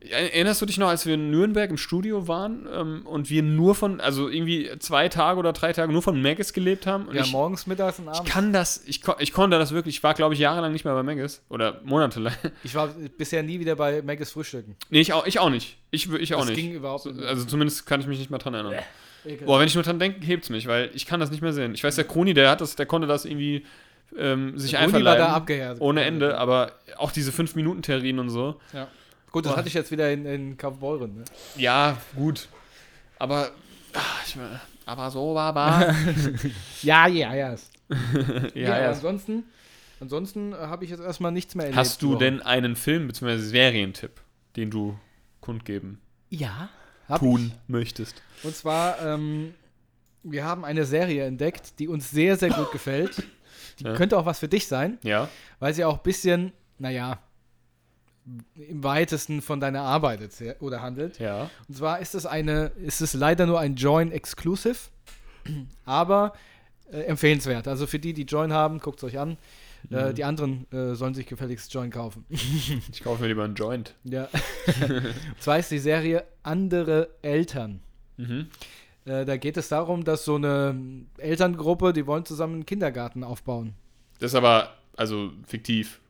Speaker 2: Erinnerst du dich noch, als wir in Nürnberg im Studio waren ähm, und wir nur von, also irgendwie zwei Tage oder drei Tage nur von Maggis gelebt haben? Und
Speaker 3: Ja,
Speaker 2: ich,
Speaker 3: morgens, mittags und
Speaker 2: ich
Speaker 3: abends.
Speaker 2: kann das, ich, ich konnte das wirklich, ich war glaube ich jahrelang nicht mehr bei Maggis oder monatelang.
Speaker 3: Ich war bisher nie wieder bei Maggis Frühstücken.
Speaker 2: nee, ich auch, ich auch nicht. Ich, ich auch
Speaker 3: das
Speaker 2: nicht.
Speaker 3: ging überhaupt nicht.
Speaker 2: Also zumindest kann ich mich nicht mehr dran erinnern.
Speaker 3: Ekelhaft.
Speaker 2: Boah, wenn ich nur dran denke, hebt's mich, weil ich kann das nicht mehr sehen. Ich weiß, der Kroni, der hat das, der konnte das irgendwie ähm, sich einverleiben. ohne Ende, aber auch diese 5-Minuten-Terrinen und so.
Speaker 3: Ja. Gut, das
Speaker 2: Boah.
Speaker 3: hatte ich jetzt wieder in, in Kaufbeuren. Ne?
Speaker 2: Ja, gut. Aber, ach, ich, aber so war aber.
Speaker 3: Ja, ja, ja.
Speaker 2: ja, ja.
Speaker 3: Ansonsten, ansonsten äh, habe ich jetzt erstmal nichts mehr erlebt.
Speaker 2: Hast du denn einen Film bzw. Serientipp, den du kundgeben,
Speaker 3: Ja. Hab
Speaker 2: tun möchtest?
Speaker 3: Ich. Und zwar, ähm, wir haben eine Serie entdeckt, die uns sehr, sehr gut gefällt. Die
Speaker 2: Ja.
Speaker 3: könnte auch was für dich sein,
Speaker 2: Ja?
Speaker 3: weil sie auch ein bisschen, naja, im weitesten von deiner Arbeit oder handelt.
Speaker 2: Ja.
Speaker 3: Und zwar ist es eine, ist es leider nur ein Join Exclusive, aber äh, empfehlenswert. Also für die, die Join haben, guckt es euch an. Äh, die anderen äh, sollen sich gefälligst Join kaufen.
Speaker 2: Ich kaufe mir lieber einen Joint.
Speaker 3: ja. Und zwar ist die Serie Andere Eltern.
Speaker 2: Mhm.
Speaker 3: Äh, da geht es darum, dass so eine Elterngruppe, die wollen zusammen einen Kindergarten aufbauen.
Speaker 2: Das ist aber, also fiktiv.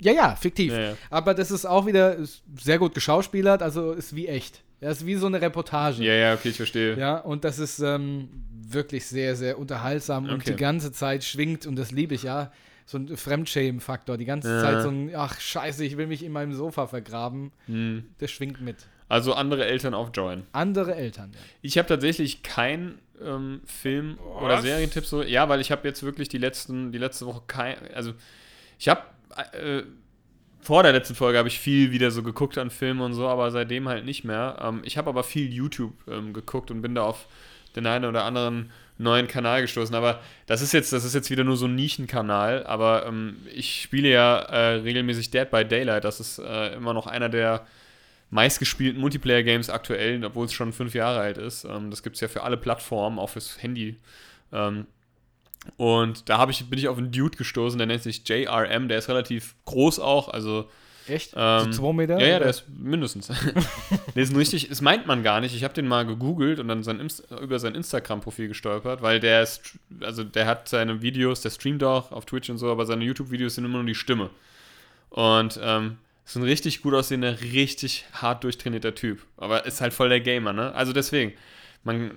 Speaker 3: Ja, ja, fiktiv.
Speaker 2: Ja, ja.
Speaker 3: Aber das ist auch wieder sehr gut geschauspielert, also ist wie echt. Ja, ist wie so eine Reportage.
Speaker 2: Ja, ja, okay, ich verstehe.
Speaker 3: Ja, und das ist ähm, wirklich sehr, sehr unterhaltsam und
Speaker 2: Okay.
Speaker 3: die ganze Zeit schwingt, und das liebe ich ja, so ein Fremdschämen-Faktor. Die ganze
Speaker 2: Ja.
Speaker 3: Zeit so ein, ach scheiße, ich will mich in meinem Sofa vergraben.
Speaker 2: Hm.
Speaker 3: Der schwingt mit.
Speaker 2: Also andere Eltern auf Join.
Speaker 3: Andere Eltern. Ja.
Speaker 2: Ich habe tatsächlich keinen ähm, Film oder
Speaker 3: Was?
Speaker 2: Serientipp so. Ja, weil ich habe jetzt wirklich die letzten, die letzte Woche kein, also ich habe äh, vor der letzten Folge habe ich viel wieder so geguckt an Filmen und so, aber seitdem halt nicht mehr. Ähm, ich habe aber viel YouTube ähm, geguckt und bin da auf den einen oder anderen neuen Kanal gestoßen. Aber das ist jetzt, das ist jetzt wieder nur so ein Nischenkanal. Aber ähm, ich spiele ja äh, regelmäßig Dead by Daylight. Das ist äh, immer noch einer der meistgespielten Multiplayer-Games aktuell, obwohl es schon fünf Jahre alt ist. Ähm, das gibt es ja für alle Plattformen, auch fürs Handy. Ähm, und da ich, bin ich auf einen Dude gestoßen, der nennt sich JRM, der ist relativ groß auch, also
Speaker 3: Echt?
Speaker 2: Ähm,
Speaker 3: so zwei Meter?
Speaker 2: ja, ja, der ist mindestens. der ist richtig, das meint man gar nicht. Ich habe den mal gegoogelt und dann sein Inst über sein Instagram-Profil gestolpert, weil der ist, also der hat seine Videos, der streamt auch auf Twitch und so, aber seine YouTube-Videos sind immer nur die Stimme. Und ähm, ist ein richtig gut aussehender, richtig hart durchtrainierter Typ. Aber ist halt voll der Gamer, ne? Also deswegen, man,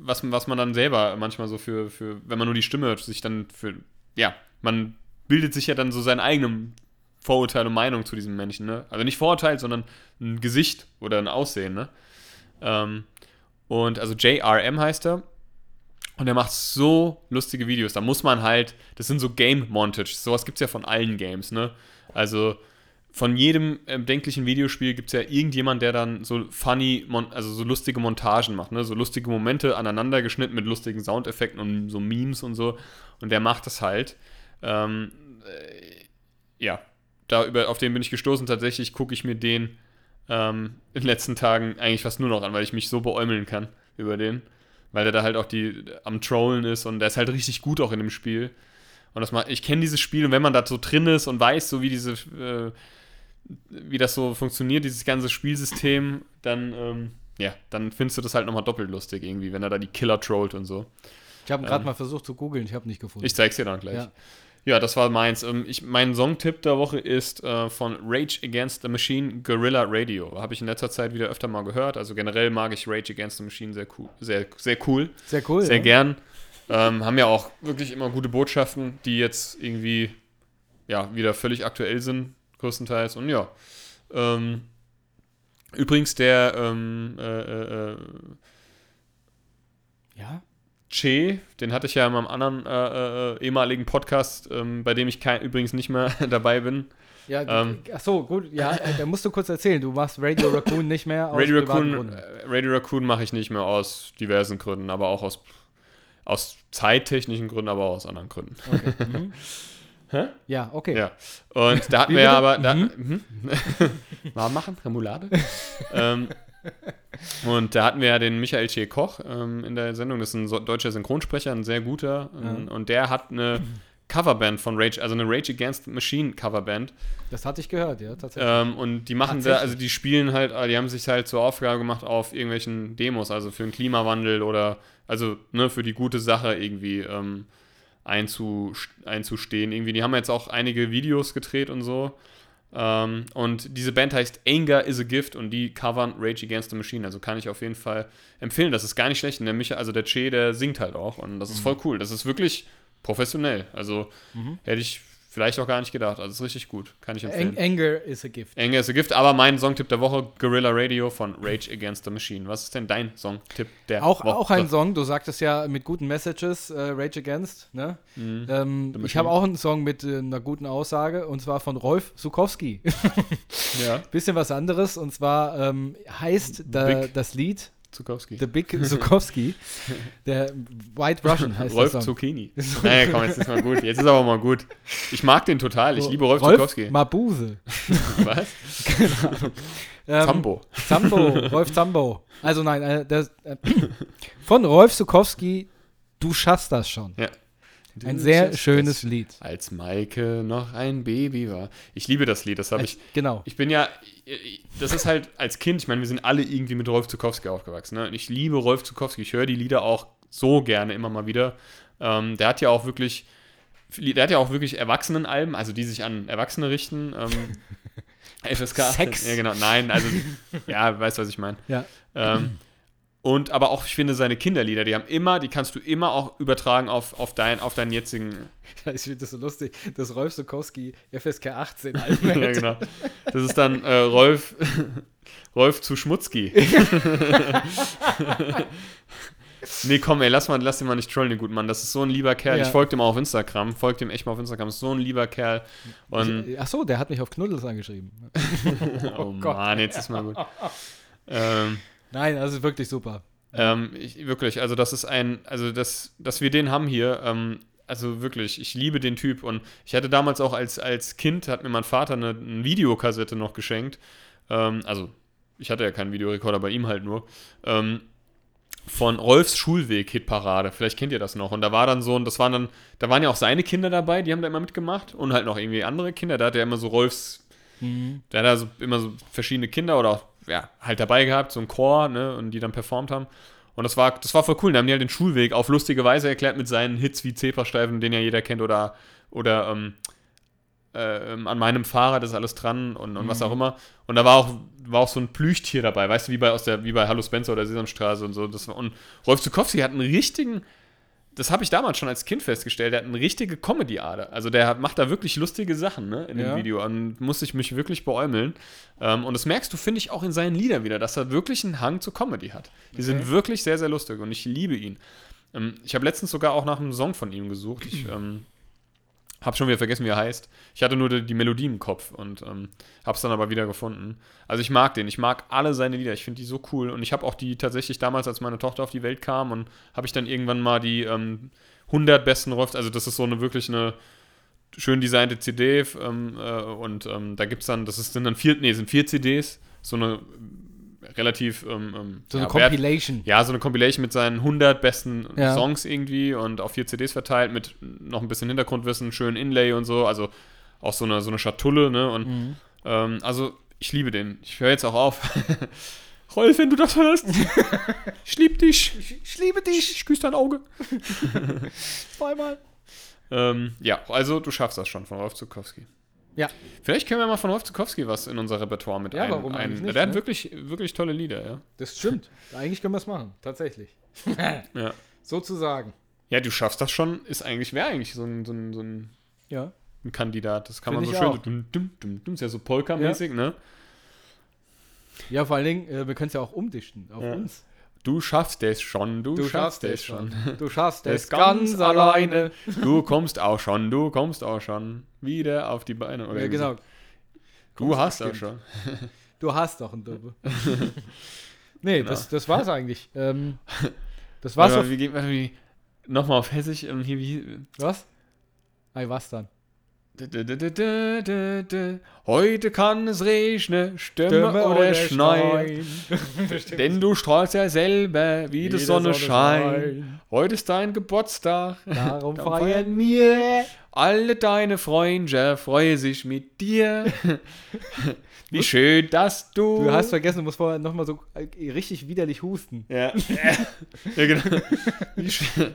Speaker 2: was, was man dann selber manchmal so für, für, wenn man nur die Stimme hört, sich dann für, ja, man bildet sich ja dann so seinen eigenen Vorurteil und Meinung zu diesem Menschen, ne? Also nicht Vorurteil, sondern ein Gesicht oder ein Aussehen, ne? Ähm, und also JRM heißt er. Und er macht so lustige Videos. Da muss man halt, das sind so Game Montages. Sowas gibt es ja von allen Games, ne? Also von jedem denklichen Videospiel gibt es ja irgendjemand, der dann so funny, also so lustige Montagen macht, ne? So lustige Momente aneinander geschnitten mit lustigen Soundeffekten und so Memes und so. Und der macht das halt. Ähm, äh, ja, da über, auf den bin ich gestoßen. Tatsächlich gucke ich mir den ähm, in den letzten Tagen eigentlich fast nur noch an, weil ich mich so beäumeln kann über den. Weil der da halt auch die am Trollen ist und der ist halt richtig gut auch in dem Spiel. Und das mal, ich kenne dieses Spiel und wenn man da so drin ist und weiß, so wie diese, äh, wie das so funktioniert, dieses ganze Spielsystem, dann, ähm, ja, dann findest du das halt nochmal doppelt lustig irgendwie, wenn er da die Killer trollt und so.
Speaker 3: Ich habe gerade ähm, mal versucht zu googeln, ich habe nicht gefunden.
Speaker 2: Ich zeig's dir dann gleich. Ja. Ja, das war meins. Ähm, ich, mein Songtipp der Woche ist äh, von Rage Against the Machine Guerrilla Radio. Habe ich in letzter Zeit wieder öfter mal gehört. Also generell mag ich Rage Against the Machine sehr cool. Sehr, sehr cool.
Speaker 3: Sehr cool.
Speaker 2: Sehr ja. gern. Ähm, haben ja auch wirklich immer gute Botschaften, die jetzt irgendwie ja, wieder völlig aktuell sind, größtenteils. Und ja. Ähm, übrigens, der ähm, äh, äh, äh
Speaker 3: ja?
Speaker 2: Che, den hatte ich ja in meinem anderen äh, äh, ehemaligen Podcast, ähm, bei dem ich kein, übrigens nicht mehr dabei bin.
Speaker 3: Ja, ähm, ach so, gut, ja, äh, da musst du kurz erzählen. Du machst Radio Raccoon nicht mehr
Speaker 2: aus Radio Raccoon, äh, Radio Raccoon mache ich nicht mehr aus diversen Gründen, aber auch aus, aus zeittechnischen Gründen, aber auch aus anderen Gründen.
Speaker 3: Okay. Mhm. Hä? Ja, okay.
Speaker 2: Ja. Und da hatten wir ja aber. Da, mhm. mhm. Warm machen, Remoulade. ähm, und da hatten wir ja den Michael Che Koch ähm, in der Sendung. Das ist ein so deutscher Synchronsprecher, ein sehr guter. Ähm, Und der hat eine Coverband von Rage, also eine Rage Against Machine Coverband.
Speaker 3: Das hatte ich gehört, ja, tatsächlich.
Speaker 2: Ähm, und die machen da, also die spielen halt, die haben sich halt zur Aufgabe gemacht auf irgendwelchen Demos, also für den Klimawandel oder, also ne, für die gute Sache irgendwie ähm, einzustehen. Irgendwie, die haben jetzt auch einige Videos gedreht und so. Ähm, und diese Band heißt Anger is a Gift und die covern Rage Against the Machine. Also kann ich auf jeden Fall empfehlen. Das ist gar nicht schlecht. Und der Micha, also der Che, der singt halt auch. Und das ist mhm. voll cool. Das ist wirklich professionell. Also mhm. hätte ich Vielleicht auch gar nicht gedacht. Also ist richtig gut. Kann ich empfehlen.
Speaker 3: Anger is a gift.
Speaker 2: Anger is a gift. Aber mein Songtipp der Woche, Guerrilla Radio von Rage Against the Machine. Was ist denn dein Songtipp der
Speaker 3: auch,
Speaker 2: Woche?
Speaker 3: Auch ein Song, du sagtest ja mit guten Messages, äh, Rage Against. Ne? Mhm. Ähm, ich habe auch einen Song mit äh, einer guten Aussage und zwar von Rolf Sukowski. ja. Bisschen was anderes und zwar ähm, heißt da, das Lied
Speaker 2: Zukowski.
Speaker 3: The Big Zukowski. der White Russian heißt
Speaker 2: Rolf Zucchini. naja, komm, jetzt ist mal gut. Jetzt ist aber mal gut. Ich mag den total. Ich liebe Rolf, Rolf Zukowski.
Speaker 3: Mabuse.
Speaker 2: Was? Keine Ahnung. Ähm,
Speaker 3: Zambo. Zambo. Rolf Zambo. Also nein, äh, das, äh, von Rolf Zukowski, du schaffst das schon.
Speaker 2: Ja.
Speaker 3: Ein sehr schönes Lied.
Speaker 2: Als Maike noch ein Baby war. Ich liebe das Lied, das habe ich.
Speaker 3: Genau.
Speaker 2: Ich bin ja, das ist halt als Kind, ich meine, wir sind alle irgendwie mit Rolf Zukowski aufgewachsen. Ne? Und ich liebe Rolf Zukowski. Ich höre die Lieder auch so gerne immer mal wieder. Ähm, der hat ja auch wirklich, der hat ja auch wirklich Erwachsenenalben, also die sich an Erwachsene richten. Ähm, FSK.
Speaker 3: Sex.
Speaker 2: Ja, genau. Nein, also, ja, weißt du, was ich meine.
Speaker 3: Ja.
Speaker 2: Ähm, und aber auch, ich finde, seine Kinderlieder, die haben immer, die kannst du immer auch übertragen auf, auf, dein, auf deinen jetzigen.
Speaker 3: Ich finde das so lustig, dass Rolf Sokowski FSK 18
Speaker 2: Ja, genau. Das ist dann äh, Rolf, Rolf zu Schmutzki. nee, komm, ey, lass, mal, lass den mal nicht trollen, den guten Mann. Das ist so ein lieber Kerl. Ja. Ich folge dem auch auf Instagram. Folge dem echt mal auf Instagram. Das ist so ein lieber Kerl. Und
Speaker 3: ich, ach so, der hat mich auf Knuddels angeschrieben.
Speaker 2: oh, oh Mann, jetzt ist mal gut. ähm,
Speaker 3: Nein, das ist wirklich super.
Speaker 2: Ähm, ich, wirklich, also das ist ein, also das, dass wir den haben hier, ähm, also wirklich, ich liebe den Typ und ich hatte damals auch als, als Kind, hat mir mein Vater eine, eine Videokassette noch geschenkt, ähm, also ich hatte ja keinen Videorekorder, bei ihm halt nur, ähm, von Rolfs Schulweg Hitparade. Vielleicht kennt ihr das noch. Und da war dann so, und das waren dann, da waren ja auch seine Kinder dabei, die haben da immer mitgemacht und halt noch irgendwie andere Kinder. Da hat er immer so Rolfs, mhm. da hat er so, immer so verschiedene Kinder oder auch ja, halt dabei gehabt, so ein Chor, ne, und die dann performt haben. Und das war, das war voll cool. Da haben die halt den Schulweg auf lustige Weise erklärt mit seinen Hits wie Zebrastreifen, den ja jeder kennt, oder, oder ähm, äh, an meinem Fahrrad ist alles dran und, und mhm. was auch immer. Und da war auch, war auch so ein Plüchtier dabei, weißt du, wie bei, aus der, wie bei Hallo Spencer oder Sesamstraße und so. Das war, und Rolf Zukowski hat einen richtigen, das habe ich damals schon als Kind festgestellt, der hat eine richtige Comedy-Ader. Also der macht da wirklich lustige Sachen ne, in ja. dem Video und muss ich mich wirklich beäumeln. Ähm, und das merkst du, finde ich, auch in seinen Liedern wieder, dass er wirklich einen Hang zur Comedy hat. Die okay. sind wirklich sehr, sehr lustig und ich liebe ihn. Ähm, ich habe letztens sogar auch nach einem Song von ihm gesucht. Ich ähm, habe schon wieder vergessen, wie er heißt. Ich hatte nur die, die Melodie im Kopf und ähm, habe es dann aber wieder gefunden. Also ich mag den. Ich mag alle seine Lieder. Ich finde die so cool. Und ich habe auch die tatsächlich damals, als meine Tochter auf die Welt kam und habe ich dann irgendwann mal die ähm, 100 besten Rolf. Also das ist so eine wirklich eine schön designte CD ähm, äh, und ähm, da gibt es dann, das ist, sind dann vier, nee, sind vier CDs, so eine relativ ähm, ähm,
Speaker 3: So eine
Speaker 2: ja, wert-
Speaker 3: Compilation.
Speaker 2: ja, so eine Compilation mit seinen 100 besten
Speaker 3: Ja.
Speaker 2: Songs irgendwie und auf vier CDs verteilt mit noch ein bisschen Hintergrundwissen, schön Inlay und so, also auch so eine, so eine Schatulle, ne? Und
Speaker 3: Mhm.
Speaker 2: ähm, also ich liebe den. Ich höre jetzt auch auf. Rolf, wenn du das hörst, ich liebe dich.
Speaker 3: Ich, ich liebe dich.
Speaker 2: Ich küsse dein Auge.
Speaker 3: Zweimal.
Speaker 2: Ähm, ja, also du schaffst das schon von Rolf Zukowski.
Speaker 3: Ja.
Speaker 2: Vielleicht können wir mal von Rolf Zukowski was in unser Repertoire mit
Speaker 3: Ja,
Speaker 2: ein,
Speaker 3: warum
Speaker 2: ein,
Speaker 3: nicht,
Speaker 2: Der hat
Speaker 3: ne?
Speaker 2: wirklich, wirklich tolle Lieder, ja.
Speaker 3: Das stimmt. Eigentlich können wir es machen. Tatsächlich.
Speaker 2: Ja,
Speaker 3: Sozusagen.
Speaker 2: ja du schaffst das schon, ist eigentlich, wäre eigentlich so ein, so ein, so ein
Speaker 3: Ja.
Speaker 2: ein Kandidat. Das kann
Speaker 3: Find
Speaker 2: man so schön so dum, dum, dum, dum, ist ja so Polka-mäßig, ne?
Speaker 3: Ja, vor allen Dingen, äh, wir können es ja auch umdichten auf
Speaker 2: Ja.
Speaker 3: uns.
Speaker 2: Du schaffst es schon, du, schaffst es schon.
Speaker 3: Du schaffst es ganz alleine.
Speaker 2: Du kommst auch schon, du kommst auch schon wieder auf die Beine. Oder
Speaker 3: Ja, genau.
Speaker 2: so. Du hast auch
Speaker 3: bestimmt.
Speaker 2: schon.
Speaker 3: Du hast doch einen Dubbe. nee,
Speaker 2: Genau.
Speaker 3: das, das war's eigentlich. Ähm, das war's.
Speaker 2: Geht warte, wie, Nochmal auf Hessisch. ähm, Hier, wie,
Speaker 3: was? Ei, was dann?
Speaker 2: Heute kann es regnen, stürme,
Speaker 3: Stürme
Speaker 2: oder, schneien. Denn du strahlst ja selber, wie,
Speaker 3: Wie
Speaker 2: die Sonne,
Speaker 3: Sonne
Speaker 2: scheint. Heute ist dein Geburtstag.
Speaker 3: Darum feiern wir.
Speaker 2: Alle deine Freunde freuen sich mit dir. Wie schön, dass du.
Speaker 3: Du hast vergessen, du musst vorher nochmal so äh, richtig widerlich husten.
Speaker 2: Ja. ja, genau. Wie schön,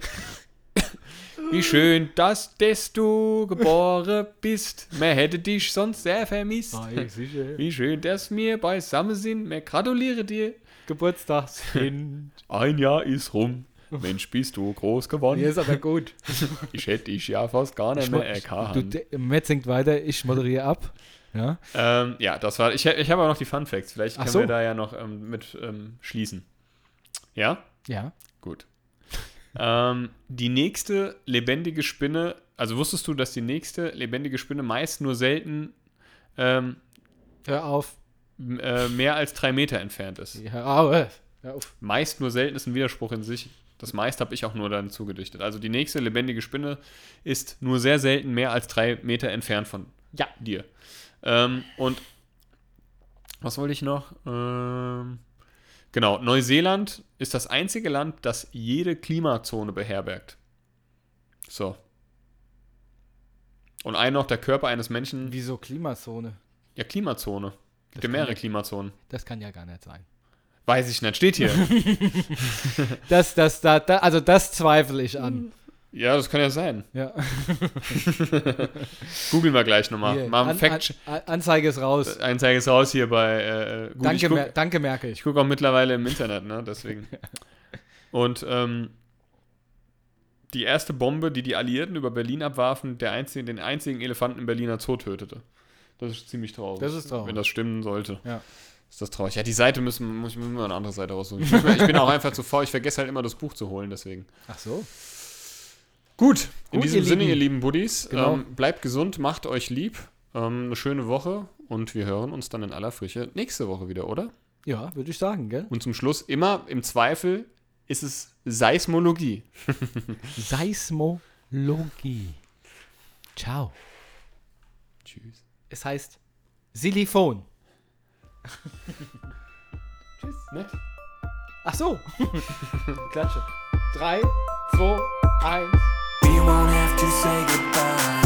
Speaker 2: wie schön, dass, dass du geboren bist. Man hätte dich sonst sehr vermisst.
Speaker 3: Ei, sicher.
Speaker 2: Wie schön, dass wir beisammen sind. Wir gratuliere dir.
Speaker 3: Geburtstagskind.
Speaker 2: Ein Jahr ist rum. Mensch, bist du groß geworden.
Speaker 3: Mir ist aber gut.
Speaker 2: Ich hätte dich ja fast gar nicht mehr
Speaker 3: Du,
Speaker 2: erkannt.
Speaker 3: de- Matt singt weiter, ich moderiere ab. Ja.
Speaker 2: Ähm, ja, das war. Ich, ich habe aber noch die Fun Facts. Vielleicht
Speaker 3: Ach
Speaker 2: können
Speaker 3: so.
Speaker 2: wir da ja noch ähm, mit ähm, schließen. Ja?
Speaker 3: Ja.
Speaker 2: Ähm, die nächste lebendige Spinne, also wusstest du, dass die nächste lebendige Spinne meist nur selten ähm,
Speaker 3: Hör auf.
Speaker 2: äh, mehr als drei Meter entfernt ist?
Speaker 3: Hör auf. Hör auf.
Speaker 2: Meist nur selten ist ein Widerspruch in sich. Das meist habe ich auch nur dann zugedichtet. Also die nächste lebendige Spinne ist nur sehr selten mehr als drei Meter entfernt von
Speaker 3: Ja.
Speaker 2: dir. Ähm, und was wollte ich noch? Ähm, genau, Neuseeland ist das einzige Land, das jede Klimazone beherbergt. So. Und ein noch der Körper eines Menschen.
Speaker 3: Wieso Klimazone?
Speaker 2: Ja, Klimazone.
Speaker 3: Das
Speaker 2: Gibt ja mehrere Klimazonen.
Speaker 3: Das kann ja gar nicht sein.
Speaker 2: Weiß ich nicht, steht hier.
Speaker 3: Das, das, da, da, also das zweifle ich an.
Speaker 2: Ja, das kann ja sein.
Speaker 3: Ja.
Speaker 2: Googeln wir gleich nochmal.
Speaker 3: Hier,
Speaker 2: Mal
Speaker 3: an,
Speaker 2: Fact.
Speaker 3: an, Anzeige ist raus.
Speaker 2: Einzeige ist raus hier bei äh, gut,
Speaker 3: danke,
Speaker 2: ich guck,
Speaker 3: Mer danke, Merkel.
Speaker 2: Ich gucke auch mittlerweile im Internet, ne? Deswegen. Und ähm, die erste Bombe, die die Alliierten über Berlin abwarfen, der einzige, den einzigen Elefanten im Berliner Zoo tötete. Das ist ziemlich traurig.
Speaker 3: Das ist traurig.
Speaker 2: Wenn das stimmen sollte.
Speaker 3: Ja.
Speaker 2: Ist das traurig. Ja, die Seite müssen, muss ich wir eine andere Seite raussuchen. Mir- ich bin auch einfach zu faul. Ich vergesse halt immer das Buch zu holen, deswegen.
Speaker 3: Ach so.
Speaker 2: Gut, in
Speaker 3: Gut,
Speaker 2: diesem
Speaker 3: ihr
Speaker 2: Sinne,
Speaker 3: Lieben.
Speaker 2: ihr lieben Buddies,
Speaker 3: Genau.
Speaker 2: ähm, bleibt gesund, macht euch lieb. Ähm, eine schöne Woche und wir hören uns dann in aller Frische nächste Woche wieder, oder?
Speaker 3: Ja, würde ich sagen, gell?
Speaker 2: Und zum Schluss immer im Zweifel ist es Seismologie.
Speaker 3: Seismologie. Ciao.
Speaker 2: Tschüss.
Speaker 3: Es heißt Silicon.
Speaker 2: Nett.
Speaker 3: Ach so. Klatsche. Drei, zwei, eins.
Speaker 1: We won't have to say goodbye.